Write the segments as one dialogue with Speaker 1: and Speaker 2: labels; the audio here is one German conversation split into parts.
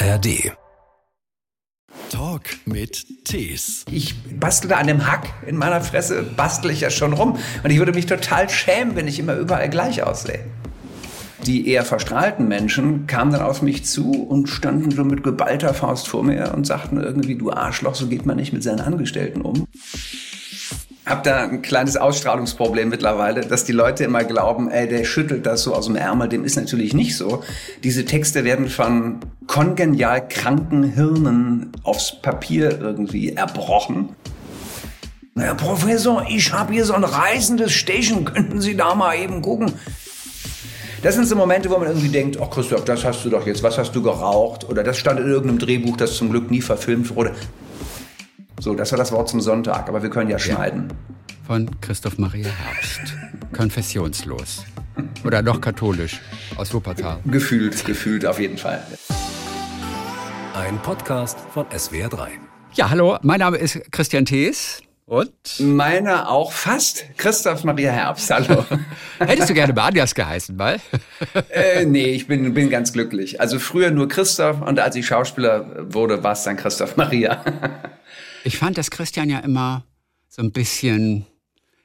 Speaker 1: ARD. Talk mit Tees.
Speaker 2: Ich bastle an dem Hack in meiner Fresse, bastel ich ja schon rum. Und ich würde mich total schämen, wenn ich immer überall gleich aussehe. Die eher verstrahlten Menschen kamen dann auf mich zu und standen so mit geballter Faust vor mir und sagten irgendwie, du Arschloch, so geht man nicht mit seinen Angestellten um habe da ein kleines Ausstrahlungsproblem mittlerweile, dass die Leute immer glauben, ey, der schüttelt das so aus dem Ärmel. Dem ist natürlich nicht so. Diese Texte werden von kongenial kranken Hirnen aufs Papier irgendwie erbrochen. Herr Professor, ich habe hier so ein reißendes Stechen. Könnten Sie da mal eben gucken? Das sind so Momente, wo man irgendwie denkt, oh Christoph, das hast du doch jetzt, was hast du geraucht? Oder das stand in irgendeinem Drehbuch, das zum Glück nie verfilmt wurde. So, das war das Wort zum Sonntag, aber wir können ja schneiden.
Speaker 3: Von Christoph Maria Herbst. Konfessionslos. Oder noch katholisch aus Wuppertal.
Speaker 2: Gefühlt, gefühlt auf jeden Fall.
Speaker 1: Ein Podcast von SWR3.
Speaker 3: Ja, hallo, mein Name ist Christian Thees. Und?
Speaker 2: Meiner auch fast. Christoph Maria Herbst, hallo.
Speaker 3: Hättest du gerne Badias geheißen, mal?
Speaker 2: äh, nee, ich bin, bin ganz glücklich. Also früher nur Christoph und als ich Schauspieler wurde, war es dann Christoph Maria.
Speaker 3: Ich fand das Christian ja immer so ein bisschen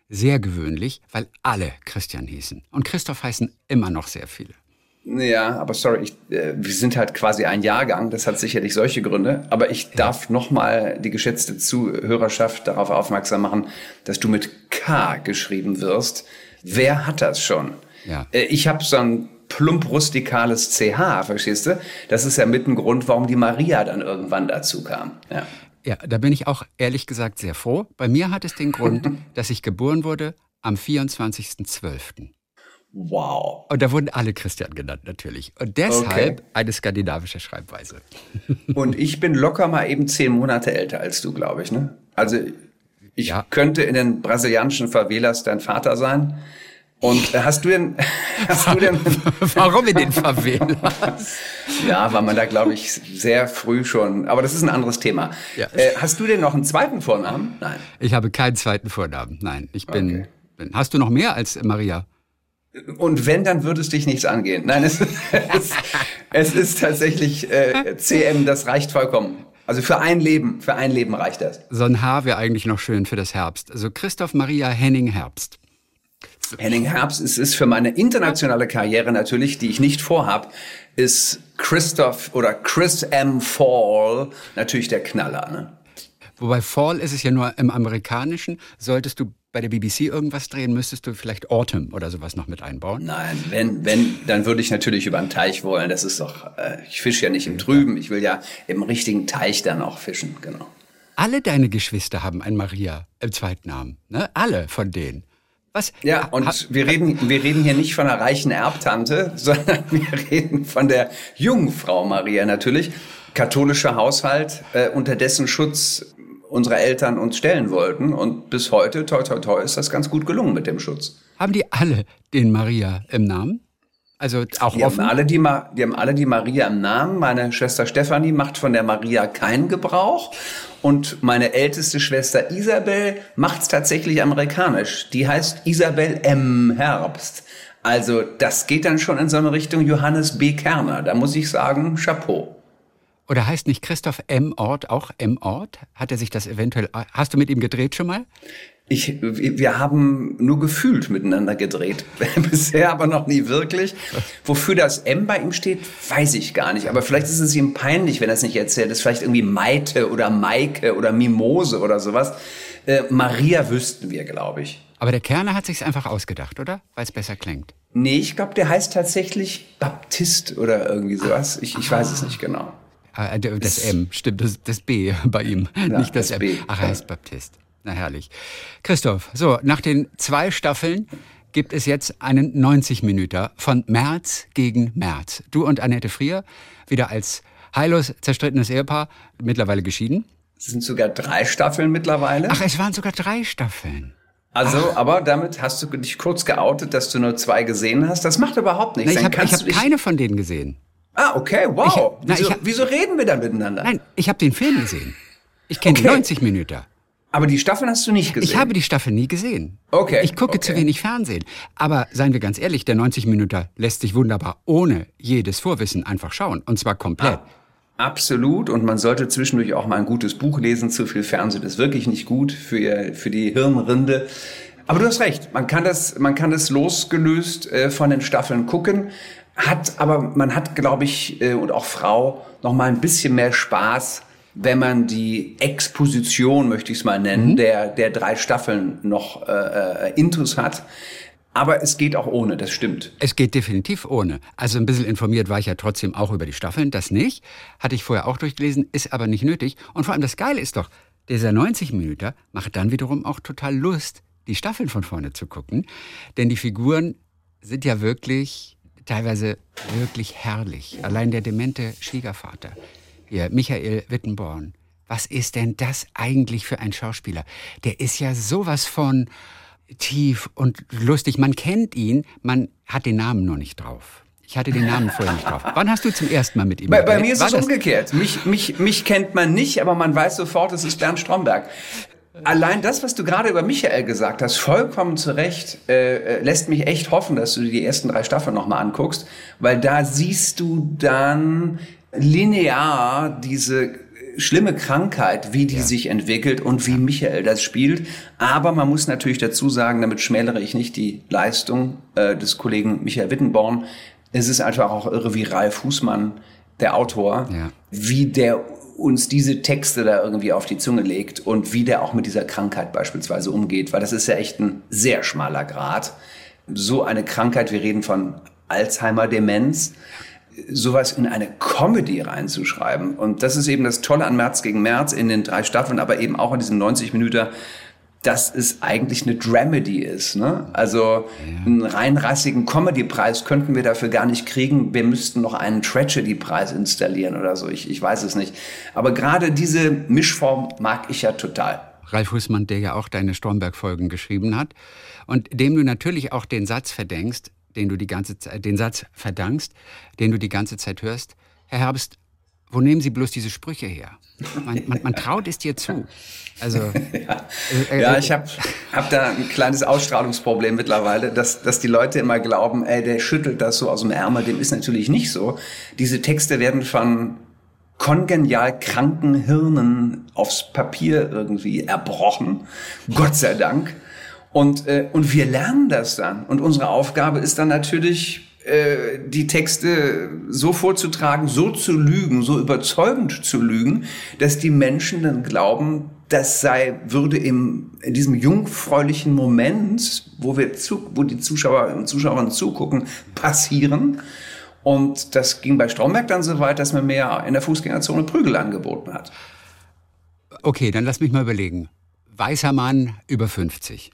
Speaker 3: sehr gewöhnlich, weil alle Christian hießen. Und Christoph heißen immer noch sehr viele.
Speaker 2: Ja, aber sorry, ich, äh, wir sind halt quasi ein Jahrgang, das hat sicherlich solche Gründe. Aber ich darf nochmal die geschätzte Zuhörerschaft darauf aufmerksam machen, dass du mit K geschrieben wirst. Wer hat das schon? Ja. Äh, ich habe so ein plump rustikales CH, verstehst du? Das ist ja mit ein Grund, warum die Maria dann irgendwann dazu kam. Ja.
Speaker 3: Ja, da bin ich auch ehrlich gesagt sehr froh. Bei mir hat es den Grund, dass ich geboren wurde am 24.12.
Speaker 2: Wow.
Speaker 3: Und da wurden alle Christian genannt natürlich. Und deshalb okay. eine skandinavische Schreibweise.
Speaker 2: Und ich bin locker mal eben zehn Monate älter als du, glaube ich. Ne? Also ich ja. könnte in den brasilianischen Favelas dein Vater sein. Und hast du denn, hast du denn
Speaker 3: Warum in den Favelas?
Speaker 2: ja, weil man da, glaube ich, sehr früh schon, aber das ist ein anderes Thema. Ja. Äh, hast du denn noch einen zweiten Vornamen?
Speaker 3: Nein. Ich habe keinen zweiten Vornamen. Nein, ich bin, okay. bin Hast du noch mehr als Maria?
Speaker 2: Und wenn, dann würde es dich nichts angehen. Nein, es, es, es ist tatsächlich äh, CM, das reicht vollkommen. Also für ein Leben, für ein Leben reicht das.
Speaker 3: So ein Haar wäre eigentlich noch schön für das Herbst. Also Christoph Maria Henning Herbst.
Speaker 2: Henning Herbst, es ist für meine internationale Karriere natürlich, die ich nicht vorhab, ist Christoph oder Chris M. Fall natürlich der Knaller. Ne?
Speaker 3: Wobei Fall ist es ja nur im Amerikanischen. Solltest du bei der BBC irgendwas drehen, müsstest du vielleicht Autumn oder sowas noch mit einbauen?
Speaker 2: Nein, wenn, wenn, dann würde ich natürlich über einen Teich wollen. Das ist doch, äh, ich fische ja nicht im Trüben, ich will ja im richtigen Teich dann auch fischen, genau.
Speaker 3: Alle deine Geschwister haben ein Maria im Zweitnamen, ne? Alle von denen.
Speaker 2: Was? Ja, und wir reden, wir reden hier nicht von einer reichen Erbtante, sondern wir reden von der Jungfrau Maria natürlich. Katholischer Haushalt, äh, unter dessen Schutz unsere Eltern uns stellen wollten. Und bis heute, toi, toi, toi, ist das ganz gut gelungen mit dem Schutz.
Speaker 3: Haben die alle den Maria im Namen? Also auch
Speaker 2: die offen? Haben alle die, die haben alle die Maria im Namen. Meine Schwester Stefanie macht von der Maria keinen Gebrauch. Und meine älteste Schwester Isabel macht's tatsächlich amerikanisch. Die heißt Isabel M. Herbst. Also das geht dann schon in so eine Richtung Johannes B. Kerner. Da muss ich sagen, Chapeau.
Speaker 3: Oder heißt nicht Christoph M. Ort auch M. Ort? Hat er sich das eventuell, hast du mit ihm gedreht schon mal?
Speaker 2: Ich, wir haben nur gefühlt miteinander gedreht. Bisher aber noch nie wirklich. Wofür das M bei ihm steht, weiß ich gar nicht. Aber vielleicht ist es ihm peinlich, wenn er es nicht erzählt. Das ist vielleicht irgendwie Maite oder Maike oder Mimose oder sowas. Äh, Maria wüssten wir, glaube ich.
Speaker 3: Aber der Kerner hat sich's einfach ausgedacht, oder? Weil es besser klingt.
Speaker 2: Nee, ich glaube, der heißt tatsächlich Baptist oder irgendwie sowas. Ich, ich weiß es nicht genau.
Speaker 3: Ah, das M, stimmt, das, das B bei ihm, ja, nicht das, das M. B. Ach, er heißt Baptist. Na herrlich. Christoph, so, nach den zwei Staffeln gibt es jetzt einen 90 Minüter von März gegen März. Du und Annette Frier, wieder als heillos zerstrittenes Ehepaar, mittlerweile geschieden.
Speaker 2: Es sind sogar drei Staffeln mittlerweile.
Speaker 3: Ach, es waren sogar drei Staffeln.
Speaker 2: Also, Ach. aber damit hast du dich kurz geoutet, dass du nur zwei gesehen hast. Das macht überhaupt nichts.
Speaker 3: Na, ich habe hab keine von denen gesehen.
Speaker 2: Ah, okay, wow. Ich, na, wieso, hab, wieso, reden wir dann miteinander?
Speaker 3: Nein, ich habe den Film gesehen. Ich kenne okay. die 90 Minuten.
Speaker 2: Aber die Staffeln hast du nicht gesehen?
Speaker 3: Ich habe die Staffel nie gesehen.
Speaker 2: Okay.
Speaker 3: Ich gucke
Speaker 2: okay.
Speaker 3: zu wenig Fernsehen. Aber seien wir ganz ehrlich, der 90 Minuten lässt sich wunderbar ohne jedes Vorwissen einfach schauen. Und zwar komplett.
Speaker 2: Ah. Absolut. Und man sollte zwischendurch auch mal ein gutes Buch lesen. Zu viel Fernsehen ist wirklich nicht gut für, für die Hirnrinde. Aber du hast recht. Man kann das, man kann das losgelöst äh, von den Staffeln gucken. Hat, aber man hat, glaube ich, äh, und auch Frau noch mal ein bisschen mehr Spaß, wenn man die Exposition, möchte ich es mal nennen, mhm. der, der drei Staffeln noch äh, äh, intus hat. Aber es geht auch ohne, das stimmt.
Speaker 3: Es geht definitiv ohne. Also ein bisschen informiert war ich ja trotzdem auch über die Staffeln, das nicht. Hatte ich vorher auch durchgelesen, ist aber nicht nötig. Und vor allem das Geile ist doch, dieser 90 Minuten macht dann wiederum auch total Lust, die Staffeln von vorne zu gucken. Denn die Figuren sind ja wirklich, teilweise wirklich herrlich. Allein der demente Schwiegervater, hier, Michael Wittenborn. Was ist denn das eigentlich für ein Schauspieler? Der ist ja sowas von tief und lustig. Man kennt ihn, man hat den Namen nur nicht drauf. Ich hatte den Namen vorher nicht drauf. Wann hast du zum ersten Mal mit ihm
Speaker 2: Bei, bei mir ist es umgekehrt. Mich, mich, mich kennt man nicht, aber man weiß sofort, es ist Bernd Stromberg. Allein das, was du gerade über Michael gesagt hast, vollkommen zu Recht, äh, äh lässt mich echt hoffen, dass du dir die ersten drei Staffeln nochmal anguckst, weil da siehst du dann linear diese schlimme Krankheit, wie die ja. sich entwickelt und wie Michael das spielt. Aber man muss natürlich dazu sagen, damit schmälere ich nicht die Leistung äh, des Kollegen Michael Wittenborn. Es ist einfach auch irre, wie Ralf Fußmann, der Autor, ja. wie der uns diese Texte da irgendwie auf die Zunge legt und wie der auch mit dieser Krankheit beispielsweise umgeht, weil das ist ja echt ein sehr schmaler Grad. So eine Krankheit, wir reden von Alzheimer-Demenz, sowas in eine Comedy reinzuschreiben. Und das ist eben das Tolle an März gegen März in den drei Staffeln, aber eben auch in diesen 90 Minuten, dass es eigentlich eine Dramedy ist. Ne? Also einen rein rassigen Comedy-Preis könnten wir dafür gar nicht kriegen. Wir müssten noch einen Tragedy-Preis installieren oder so. Ich, ich weiß es nicht. Aber gerade diese Mischform mag ich ja total.
Speaker 3: Ralf Hussmann, der ja auch deine Stromberg-Folgen geschrieben hat und dem du natürlich auch den Satz verdenkst, den du die ganze Zeit, den Satz verdankst, den du die ganze Zeit hörst. Herr Herbst, wo nehmen Sie bloß diese Sprüche her? Man, man, man traut es dir zu.
Speaker 2: Also, ja. Äh, äh, ja, ich habe hab da ein kleines Ausstrahlungsproblem mittlerweile, dass, dass die Leute immer glauben, ey, der schüttelt das so aus dem Ärmel. Dem ist natürlich nicht so. Diese Texte werden von kongenial kranken Hirnen aufs Papier irgendwie erbrochen. Gott sei Dank. Und, äh, und wir lernen das dann. Und unsere Aufgabe ist dann natürlich, äh, die Texte so vorzutragen, so zu lügen, so überzeugend zu lügen, dass die Menschen dann glauben, das sei, würde im, in diesem jungfräulichen Moment, wo wir zu, wo die Zuschauer und Zuschauerinnen zugucken, passieren. Und das ging bei Stromberg dann so weit, dass man mehr in der Fußgängerzone Prügel angeboten hat.
Speaker 3: Okay, dann lass mich mal überlegen. Weißer Mann über 50.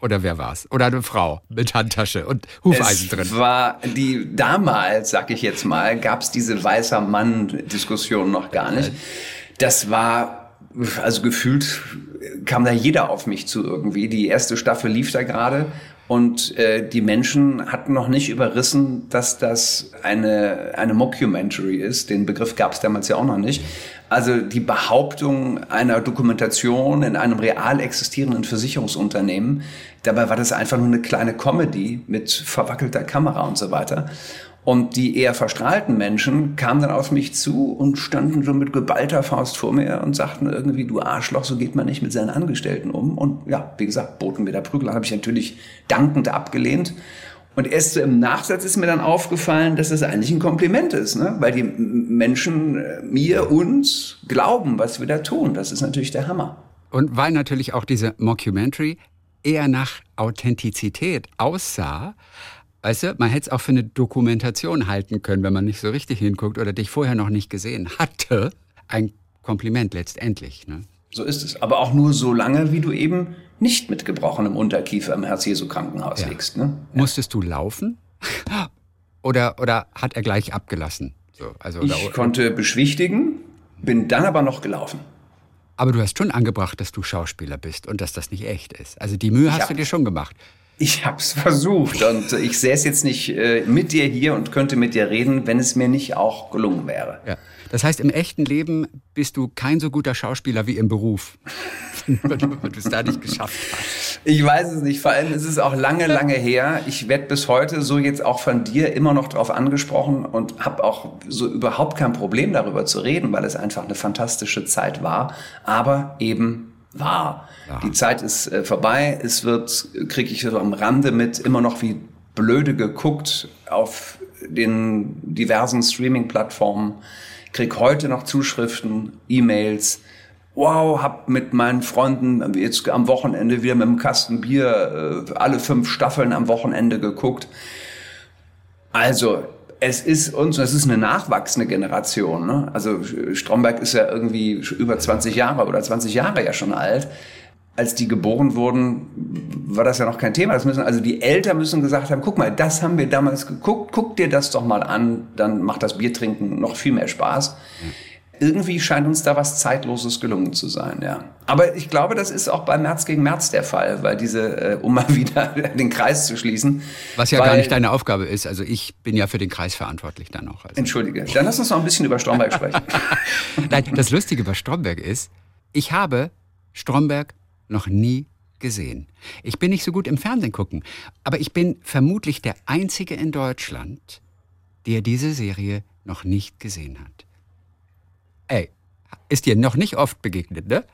Speaker 3: Oder wer war's? Oder eine Frau mit Handtasche und Hufeisen
Speaker 2: es
Speaker 3: drin.
Speaker 2: War die damals, sag ich jetzt mal, gab's diese weißer Mann-Diskussion noch gar nicht. Das war also gefühlt kam da jeder auf mich zu irgendwie. Die erste Staffel lief da gerade und äh, die Menschen hatten noch nicht überrissen, dass das eine, eine Mockumentary ist. Den Begriff gab es damals ja auch noch nicht. Also die Behauptung einer Dokumentation in einem real existierenden Versicherungsunternehmen, dabei war das einfach nur eine kleine Comedy mit verwackelter Kamera und so weiter. Und die eher verstrahlten Menschen kamen dann auf mich zu und standen schon mit geballter Faust vor mir und sagten irgendwie, du Arschloch, so geht man nicht mit seinen Angestellten um. Und ja, wie gesagt, boten mir da Prügel, habe ich natürlich dankend abgelehnt. Und erst im Nachsatz ist mir dann aufgefallen, dass das eigentlich ein Kompliment ist, ne? weil die Menschen äh, mir, uns glauben, was wir da tun. Das ist natürlich der Hammer.
Speaker 3: Und weil natürlich auch diese Mockumentary eher nach Authentizität aussah, Weißt du, man hätte es auch für eine Dokumentation halten können, wenn man nicht so richtig hinguckt oder dich vorher noch nicht gesehen hatte. Ein Kompliment letztendlich. Ne?
Speaker 2: So ist es. Aber auch nur so lange, wie du eben nicht mit gebrochenem Unterkiefer im Herz-Jesu-Krankenhaus ja. liegst. Ne?
Speaker 3: Ja. Musstest du laufen? oder, oder hat er gleich abgelassen?
Speaker 2: So, also, ich konnte beschwichtigen, bin dann aber noch gelaufen.
Speaker 3: Aber du hast schon angebracht, dass du Schauspieler bist und dass das nicht echt ist. Also die Mühe hast du dir schon gemacht.
Speaker 2: Ich habe es versucht und ich säße jetzt nicht äh, mit dir hier und könnte mit dir reden, wenn es mir nicht auch gelungen wäre.
Speaker 3: Ja. Das heißt, im echten Leben bist du kein so guter Schauspieler wie im Beruf, weil du es da nicht geschafft hast.
Speaker 2: Ich weiß es nicht. Vor allem ist es auch lange, lange her. Ich werde bis heute so jetzt auch von dir immer noch drauf angesprochen und habe auch so überhaupt kein Problem darüber zu reden, weil es einfach eine fantastische Zeit war, aber eben war. Ja. Die Zeit ist äh, vorbei. Es wird, kriege ich so am Rande mit, immer noch wie blöde geguckt auf den diversen Streaming-Plattformen. Krieg heute noch Zuschriften, E-Mails. Wow, hab mit meinen Freunden jetzt am Wochenende wieder mit einem Kasten Bier äh, alle fünf Staffeln am Wochenende geguckt. Also es ist uns, es ist eine nachwachsende Generation. Ne? Also Stromberg ist ja irgendwie über 20 Jahre oder 20 Jahre ja schon alt. Als die geboren wurden, war das ja noch kein Thema. Das müssen, also die Eltern müssen gesagt haben, guck mal, das haben wir damals geguckt, guck dir das doch mal an, dann macht das Biertrinken noch viel mehr Spaß. Mhm irgendwie scheint uns da was Zeitloses gelungen zu sein, ja. Aber ich glaube, das ist auch bei März gegen März der Fall, weil diese, äh, um mal wieder den Kreis zu schließen.
Speaker 3: Was ja
Speaker 2: weil,
Speaker 3: gar nicht deine Aufgabe ist. Also ich bin ja für den Kreis verantwortlich dann auch. Also.
Speaker 2: Entschuldige. Dann lass uns noch ein bisschen über Stromberg sprechen.
Speaker 3: Nein, das Lustige bei Stromberg ist, ich habe Stromberg noch nie gesehen. Ich bin nicht so gut im Fernsehen gucken, aber ich bin vermutlich der Einzige in Deutschland, der diese Serie noch nicht gesehen hat. Ey, ist dir noch nicht oft begegnet, ne?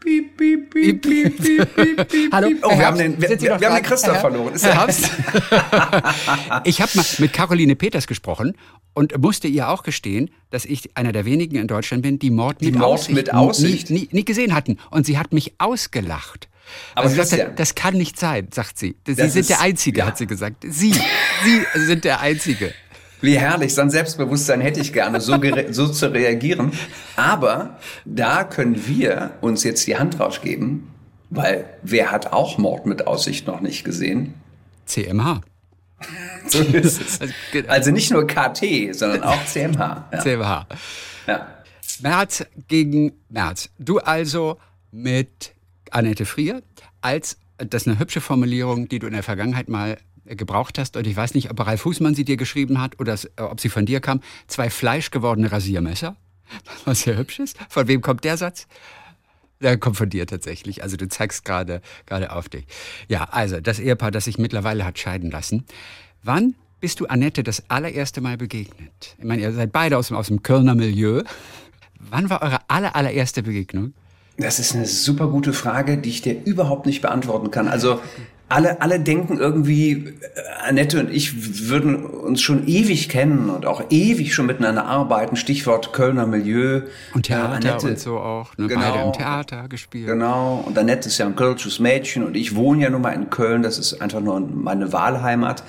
Speaker 3: Piep, piep, piep, piep, piep, piep, piep. Hallo,
Speaker 2: oh, wir haben den, wir, wir, wir haben den Christoph Herr, verloren. Ist
Speaker 3: Herr ich habe mal mit Caroline Peters gesprochen und musste ihr auch gestehen, dass ich einer der wenigen in Deutschland bin, die Mord mit, die Mord Aussicht, mit Aussicht. Nie, nie, nie, gesehen hatten. Und sie hat mich ausgelacht. Aber also sagt, ja. das kann nicht sein, sagt sie. Sie sind ist, der Einzige, ja. hat sie gesagt. Sie, Sie sind der Einzige.
Speaker 2: Wie herrlich, so ein Selbstbewusstsein hätte ich gerne, so, so zu reagieren. Aber da können wir uns jetzt die Hand rausgeben, weil wer hat auch Mord mit Aussicht noch nicht gesehen?
Speaker 3: CMH.
Speaker 2: so ist es. Also, also nicht nur KT, sondern auch CMH.
Speaker 3: Ja. CMH. Ja. März gegen März. Du also mit Annette Frier als, das ist eine hübsche Formulierung, die du in der Vergangenheit mal gebraucht hast, und ich weiß nicht, ob Ralf Fußmann sie dir geschrieben hat oder äh, ob sie von dir kam, zwei fleischgewordene Rasiermesser, was sehr hübsch ist. Von wem kommt der Satz? Der kommt von dir tatsächlich. Also du zeigst gerade gerade auf dich. Ja, also das Ehepaar, das sich mittlerweile hat scheiden lassen. Wann bist du Annette das allererste Mal begegnet? Ich meine, ihr seid beide aus dem, aus dem Kölner Milieu. Wann war eure aller, allererste Begegnung?
Speaker 2: Das ist eine super gute Frage, die ich dir überhaupt nicht beantworten kann. Also alle, alle denken irgendwie, äh, Annette und ich würden uns schon ewig kennen und auch ewig schon miteinander arbeiten. Stichwort Kölner Milieu.
Speaker 3: Und Theater Annette, und so auch. Ne? Genau, Beide im Theater gespielt.
Speaker 2: Genau. Und Annette ist ja ein kölsches Mädchen und ich wohne ja nun mal in Köln. Das ist einfach nur meine Wahlheimat.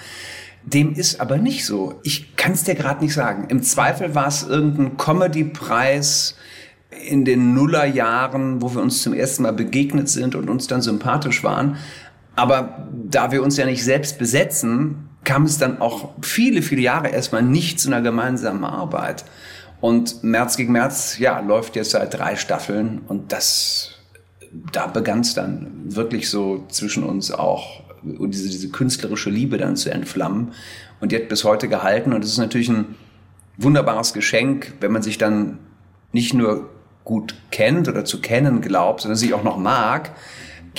Speaker 2: Dem ist aber nicht so. Ich kann es dir gerade nicht sagen. Im Zweifel war es irgendein Comedy-Preis in den Nullerjahren, wo wir uns zum ersten Mal begegnet sind und uns dann sympathisch waren. Aber da wir uns ja nicht selbst besetzen, kam es dann auch viele, viele Jahre erstmal nicht zu einer gemeinsamen Arbeit. Und März gegen März, ja, läuft jetzt seit drei Staffeln. Und das, da begann es dann wirklich so zwischen uns auch, diese, diese künstlerische Liebe dann zu entflammen. Und die hat bis heute gehalten. Und es ist natürlich ein wunderbares Geschenk, wenn man sich dann nicht nur gut kennt oder zu kennen glaubt, sondern sich auch noch mag,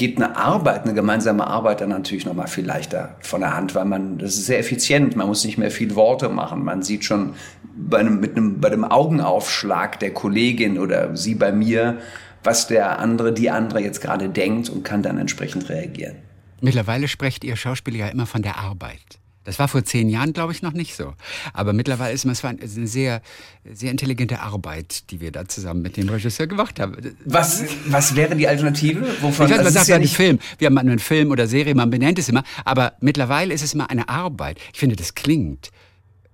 Speaker 2: geht eine Arbeit, eine gemeinsame Arbeit dann natürlich noch mal viel leichter von der Hand, weil man, das ist sehr effizient, man muss nicht mehr viel Worte machen. Man sieht schon bei einem, mit einem, bei dem Augenaufschlag der Kollegin oder sie bei mir, was der andere, die andere jetzt gerade denkt und kann dann entsprechend reagieren.
Speaker 3: Mittlerweile sprecht ihr Schauspieler ja immer von der Arbeit. Das war vor zehn Jahren, glaube ich, noch nicht so. Aber mittlerweile ist es eine sehr, sehr intelligente Arbeit, die wir da zusammen mit dem Regisseur gemacht haben.
Speaker 2: Was, was wäre die Alternative?
Speaker 3: Wovon? Ich weiß, man sagt ja nicht Film. Wir haben einen Film oder Serie, man benennt es immer. Aber mittlerweile ist es immer eine Arbeit. Ich finde, das klingt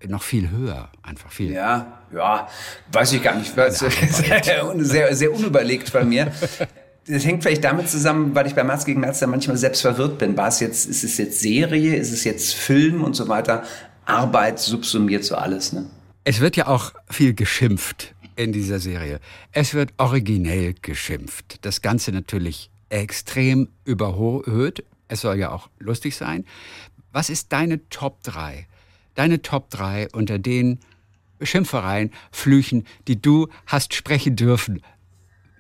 Speaker 3: noch viel höher, einfach viel.
Speaker 2: Ja, ja, weiß ich gar nicht. Sehr, sehr unüberlegt von mir das hängt vielleicht damit zusammen, weil ich bei März gegen März da manchmal selbst verwirrt bin. War es jetzt, ist es jetzt Serie, ist es jetzt Film und so weiter? Arbeit subsumiert so alles, ne?
Speaker 3: Es wird ja auch viel geschimpft in dieser Serie. Es wird originell geschimpft. Das Ganze natürlich extrem überhöht. Es soll ja auch lustig sein. Was ist deine Top 3? Deine Top 3 unter den Schimpfereien, Flüchen, die du hast sprechen dürfen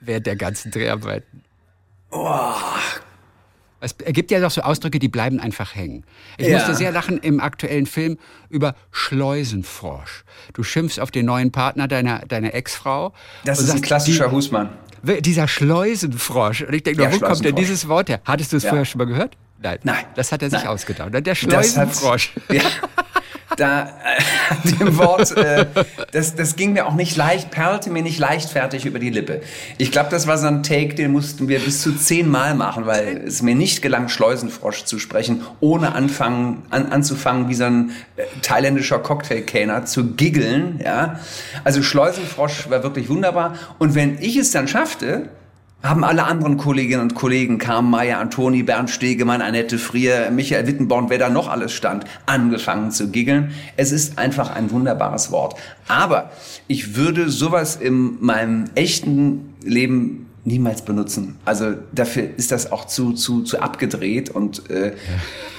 Speaker 3: während der ganzen Dreharbeiten?
Speaker 2: Oh,
Speaker 3: es gibt ja doch so Ausdrücke, die bleiben einfach hängen. Ich ja. musste sehr lachen im aktuellen Film über Schleusenfrosch. Du schimpfst auf den neuen Partner deiner, deiner Ex-Frau.
Speaker 2: Das ist sagst, ein klassischer die, Husmann.
Speaker 3: Dieser Schleusenfrosch. Und ich denke, ja, wo kommt denn dieses Wort her? Hattest du es ja. vorher schon mal gehört? Nein. Nein. Das hat er sich Nein. ausgedacht. Der Schleusenfrosch.
Speaker 2: Ja. da äh, dem Wort, äh, das, das ging mir auch nicht leicht, perlte mir nicht leichtfertig über die Lippe. Ich glaube, das war so ein Take, den mussten wir bis zu zehnmal machen, weil es mir nicht gelang, Schleusenfrosch zu sprechen, ohne anfangen, an, anzufangen, wie so ein äh, thailändischer Cocktailkenner zu giggeln. Ja? Also Schleusenfrosch war wirklich wunderbar. Und wenn ich es dann schaffte, haben alle anderen Kolleginnen und Kollegen, Carmen Meyer, Antoni, Bernd Stegemann, Annette Frier, Michael Wittenborn, wer da noch alles stand, angefangen zu giggeln. Es ist einfach ein wunderbares Wort. Aber ich würde sowas in meinem echten Leben niemals benutzen. Also dafür ist das auch zu, zu, zu abgedreht. Und äh, ja.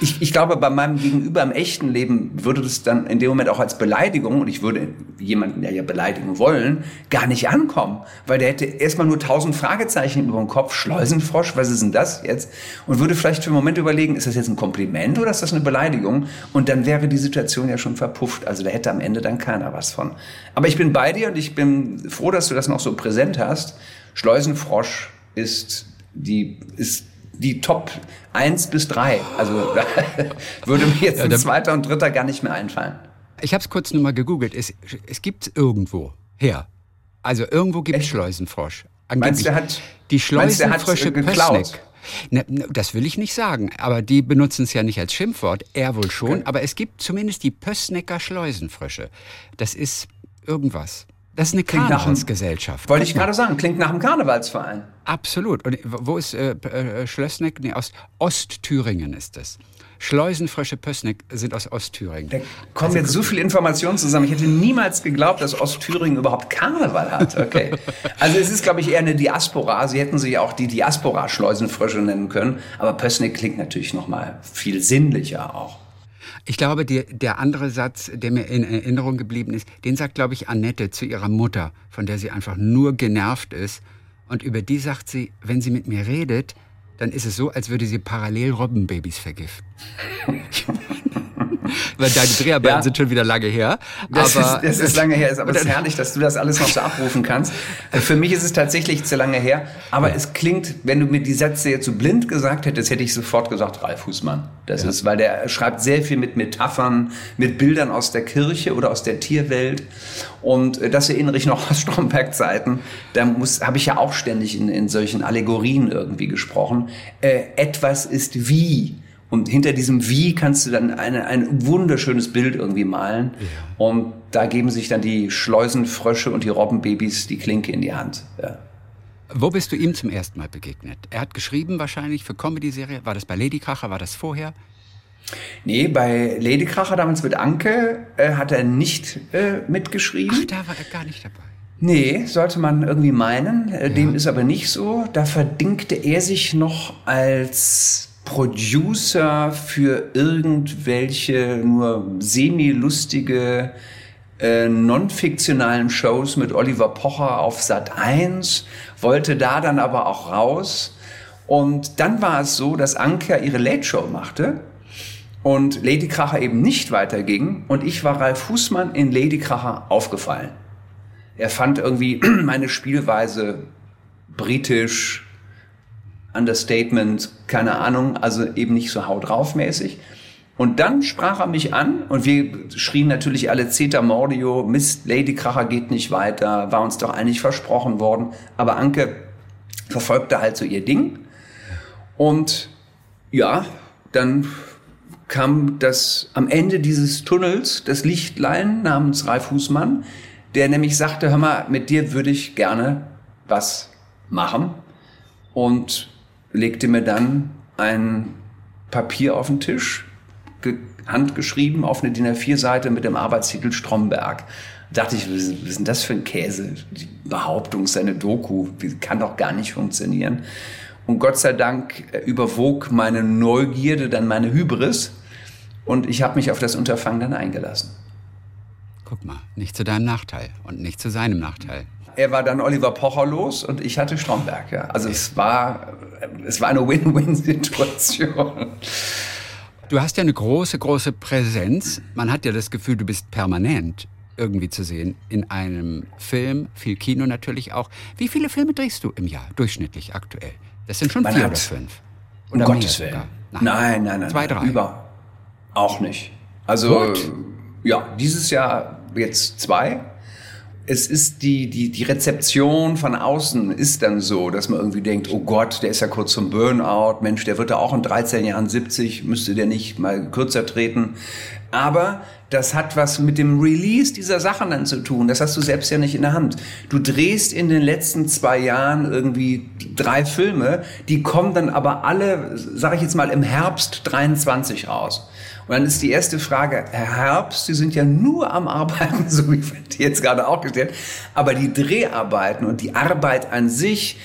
Speaker 2: ich, ich glaube, bei meinem Gegenüber im echten Leben würde das dann in dem Moment auch als Beleidigung, und ich würde jemanden, der ja beleidigen wollen, gar nicht ankommen. Weil der hätte erstmal nur tausend Fragezeichen über dem Kopf, Schleusenfrosch, was ist denn das jetzt? Und würde vielleicht für einen Moment überlegen, ist das jetzt ein Kompliment oder ist das eine Beleidigung? Und dann wäre die Situation ja schon verpufft. Also da hätte am Ende dann keiner was von. Aber ich bin bei dir und ich bin froh, dass du das noch so präsent hast. Schleusenfrosch ist die, ist die Top 1 bis 3. Also würde mir jetzt ein zweiter und dritter gar nicht mehr einfallen.
Speaker 3: Ich habe es kurz nur mal gegoogelt. Es, es gibt es irgendwo her. Also irgendwo gibt es Schleusenfrosch.
Speaker 2: Angeblich. Meinst du, hat,
Speaker 3: die Schleusenfrösche Pössneck. Ne, ne, das will ich nicht sagen, aber die benutzen es ja nicht als Schimpfwort, er wohl schon, okay. aber es gibt zumindest die Pössnecker Schleusenfrösche. Das ist irgendwas. Das ist eine Karnevalsgesellschaft.
Speaker 2: Wollte ich gerade sagen, klingt nach einem Karnevalsverein.
Speaker 3: Absolut. Und wo ist äh, äh, Schlössneck? Nee, aus Ostthüringen ist es. Schleusenfrösche Pössneck sind aus Ostthüringen.
Speaker 2: Da kommen also, jetzt so viele Informationen zusammen. Ich hätte niemals geglaubt, dass Ostthüringen überhaupt Karneval hat. Okay. Also es ist, glaube ich, eher eine Diaspora. Sie hätten sich auch die Diaspora-Schleusenfrösche nennen können. Aber Pössneck klingt natürlich noch mal viel sinnlicher auch.
Speaker 3: Ich glaube, die, der andere Satz, der mir in Erinnerung geblieben ist, den sagt, glaube ich, Annette zu ihrer Mutter, von der sie einfach nur genervt ist. Und über die sagt sie, wenn sie mit mir redet, dann ist es so, als würde sie parallel Robbenbabys vergiften. Weil deine Dreharbeiten ja. sind schon wieder lange her.
Speaker 2: Das, aber ist, das ist lange her, aber es ist herrlich, dass du das alles noch so abrufen kannst. Für mich ist es tatsächlich zu lange her, aber ja. es klingt, wenn du mir die Sätze jetzt so blind gesagt hättest, hätte ich sofort gesagt, Ralf Fußmann. Das ja. ist, weil der schreibt sehr viel mit Metaphern, mit Bildern aus der Kirche oder aus der Tierwelt. Und äh, das erinnere ich noch aus Stromberg-Zeiten. Da muss, habe ich ja auch ständig in, in solchen Allegorien irgendwie gesprochen. Äh, etwas ist wie. Und hinter diesem Wie kannst du dann eine, ein wunderschönes Bild irgendwie malen. Ja. Und da geben sich dann die Schleusenfrösche und die Robbenbabys die Klinke in die Hand. Ja.
Speaker 3: Wo bist du ihm zum ersten Mal begegnet? Er hat geschrieben wahrscheinlich für Comedy-Serie. War das bei Ladykracher? War das vorher?
Speaker 2: Nee, bei Ladykracher damals mit Anke äh, hat er nicht äh, mitgeschrieben.
Speaker 3: Ach, da war er gar nicht dabei.
Speaker 2: Nee, sollte man irgendwie meinen. Äh, ja. Dem ist aber nicht so. Da verdingte er sich noch als Producer für irgendwelche nur semi-lustige äh, non-fiktionalen Shows mit Oliver Pocher auf Sat 1, wollte da dann aber auch raus. Und dann war es so, dass Anke ihre Late Show machte und Lady Kracher eben nicht weiterging und ich war Ralf Fußmann in Lady Kracher aufgefallen. Er fand irgendwie meine Spielweise britisch, Understatement, keine Ahnung, also eben nicht so haut drauf mäßig. Und dann sprach er mich an und wir schrien natürlich alle Zeta Mordio, Mist, Lady Kracher geht nicht weiter, war uns doch eigentlich versprochen worden. Aber Anke verfolgte halt so ihr Ding. Und ja, dann kam das am Ende dieses Tunnels das Lichtlein namens Ralf Husmann, der nämlich sagte, hör mal, mit dir würde ich gerne was machen. Und legte mir dann ein Papier auf den Tisch, handgeschrieben auf eine DIN A4-Seite mit dem Arbeitstitel Stromberg. Da dachte ich, was ist denn das für ein Käse? Die Behauptung, seine Doku, kann doch gar nicht funktionieren. Und Gott sei Dank äh, überwog meine Neugierde dann meine Hybris und ich habe mich auf das Unterfangen dann eingelassen.
Speaker 3: Guck mal, nicht zu deinem Nachteil und nicht zu seinem Nachteil.
Speaker 2: Er war dann Oliver Pocher los und ich hatte Stromberg. Ja. Also es war, es war eine Win-Win-Situation.
Speaker 3: Du hast ja eine große, große Präsenz. Man hat ja das Gefühl, du bist permanent irgendwie zu sehen in einem Film, viel Kino natürlich auch. Wie viele Filme drehst du im Jahr durchschnittlich aktuell? Das sind schon Man vier oder fünf.
Speaker 2: Oder um Gottes Willen. Nein. nein, nein, nein.
Speaker 3: Zwei, drei.
Speaker 2: Über. Auch nicht. Also, Gut. ja, dieses Jahr jetzt zwei. Es ist die, die, die Rezeption von außen ist dann so, dass man irgendwie denkt, oh Gott, der ist ja kurz zum Burnout, Mensch, der wird ja auch in 13 Jahren 70, müsste der nicht mal kürzer treten. Aber das hat was mit dem Release dieser Sachen dann zu tun. Das hast du selbst ja nicht in der Hand. Du drehst in den letzten zwei Jahren irgendwie drei Filme, die kommen dann aber alle, sage ich jetzt mal, im Herbst 23 raus. Und dann ist die erste Frage, Herr Herbst, Sie sind ja nur am Arbeiten, so wie jetzt gerade auch gestellt, aber die Dreharbeiten und die Arbeit an sich,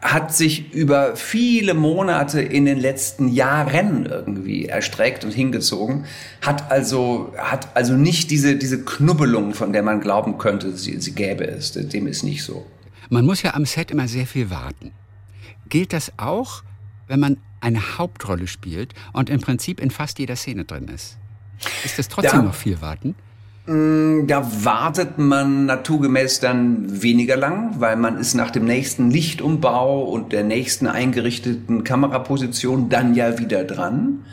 Speaker 2: hat sich über viele Monate in den letzten Jahren irgendwie erstreckt und hingezogen, hat also, hat also nicht diese, diese Knubbelung, von der man glauben könnte, sie, sie gäbe es. Dem ist nicht so.
Speaker 3: Man muss ja am Set immer sehr viel warten. Gilt das auch, wenn man eine Hauptrolle spielt und im Prinzip in fast jeder Szene drin ist? Ist das trotzdem da, noch viel Warten?
Speaker 2: Mm, da wartet man naturgemäß dann weniger lang, weil man ist nach dem nächsten Lichtumbau und der nächsten eingerichteten Kameraposition dann ja wieder dran,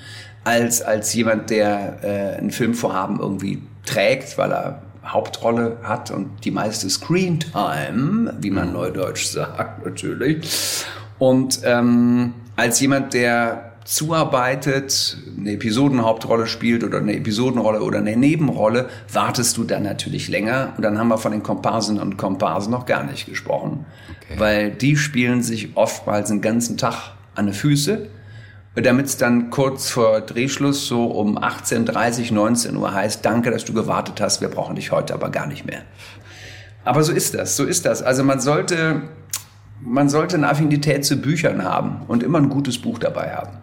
Speaker 2: als, als jemand, der äh, ein Filmvorhaben irgendwie trägt, weil er Hauptrolle hat und die meiste Screentime, wie man mhm. neudeutsch sagt natürlich. Und ähm, als jemand, der zuarbeitet, eine Episodenhauptrolle spielt oder eine Episodenrolle oder eine Nebenrolle, wartest du dann natürlich länger. Und dann haben wir von den Komparsen und Komparsen noch gar nicht gesprochen. Okay. Weil die spielen sich oftmals den ganzen Tag an die Füße, damit es dann kurz vor Drehschluss so um 18.30, 19 Uhr heißt, danke, dass du gewartet hast, wir brauchen dich heute aber gar nicht mehr. Aber so ist das, so ist das. Also man sollte, man sollte eine Affinität zu Büchern haben und immer ein gutes Buch dabei haben.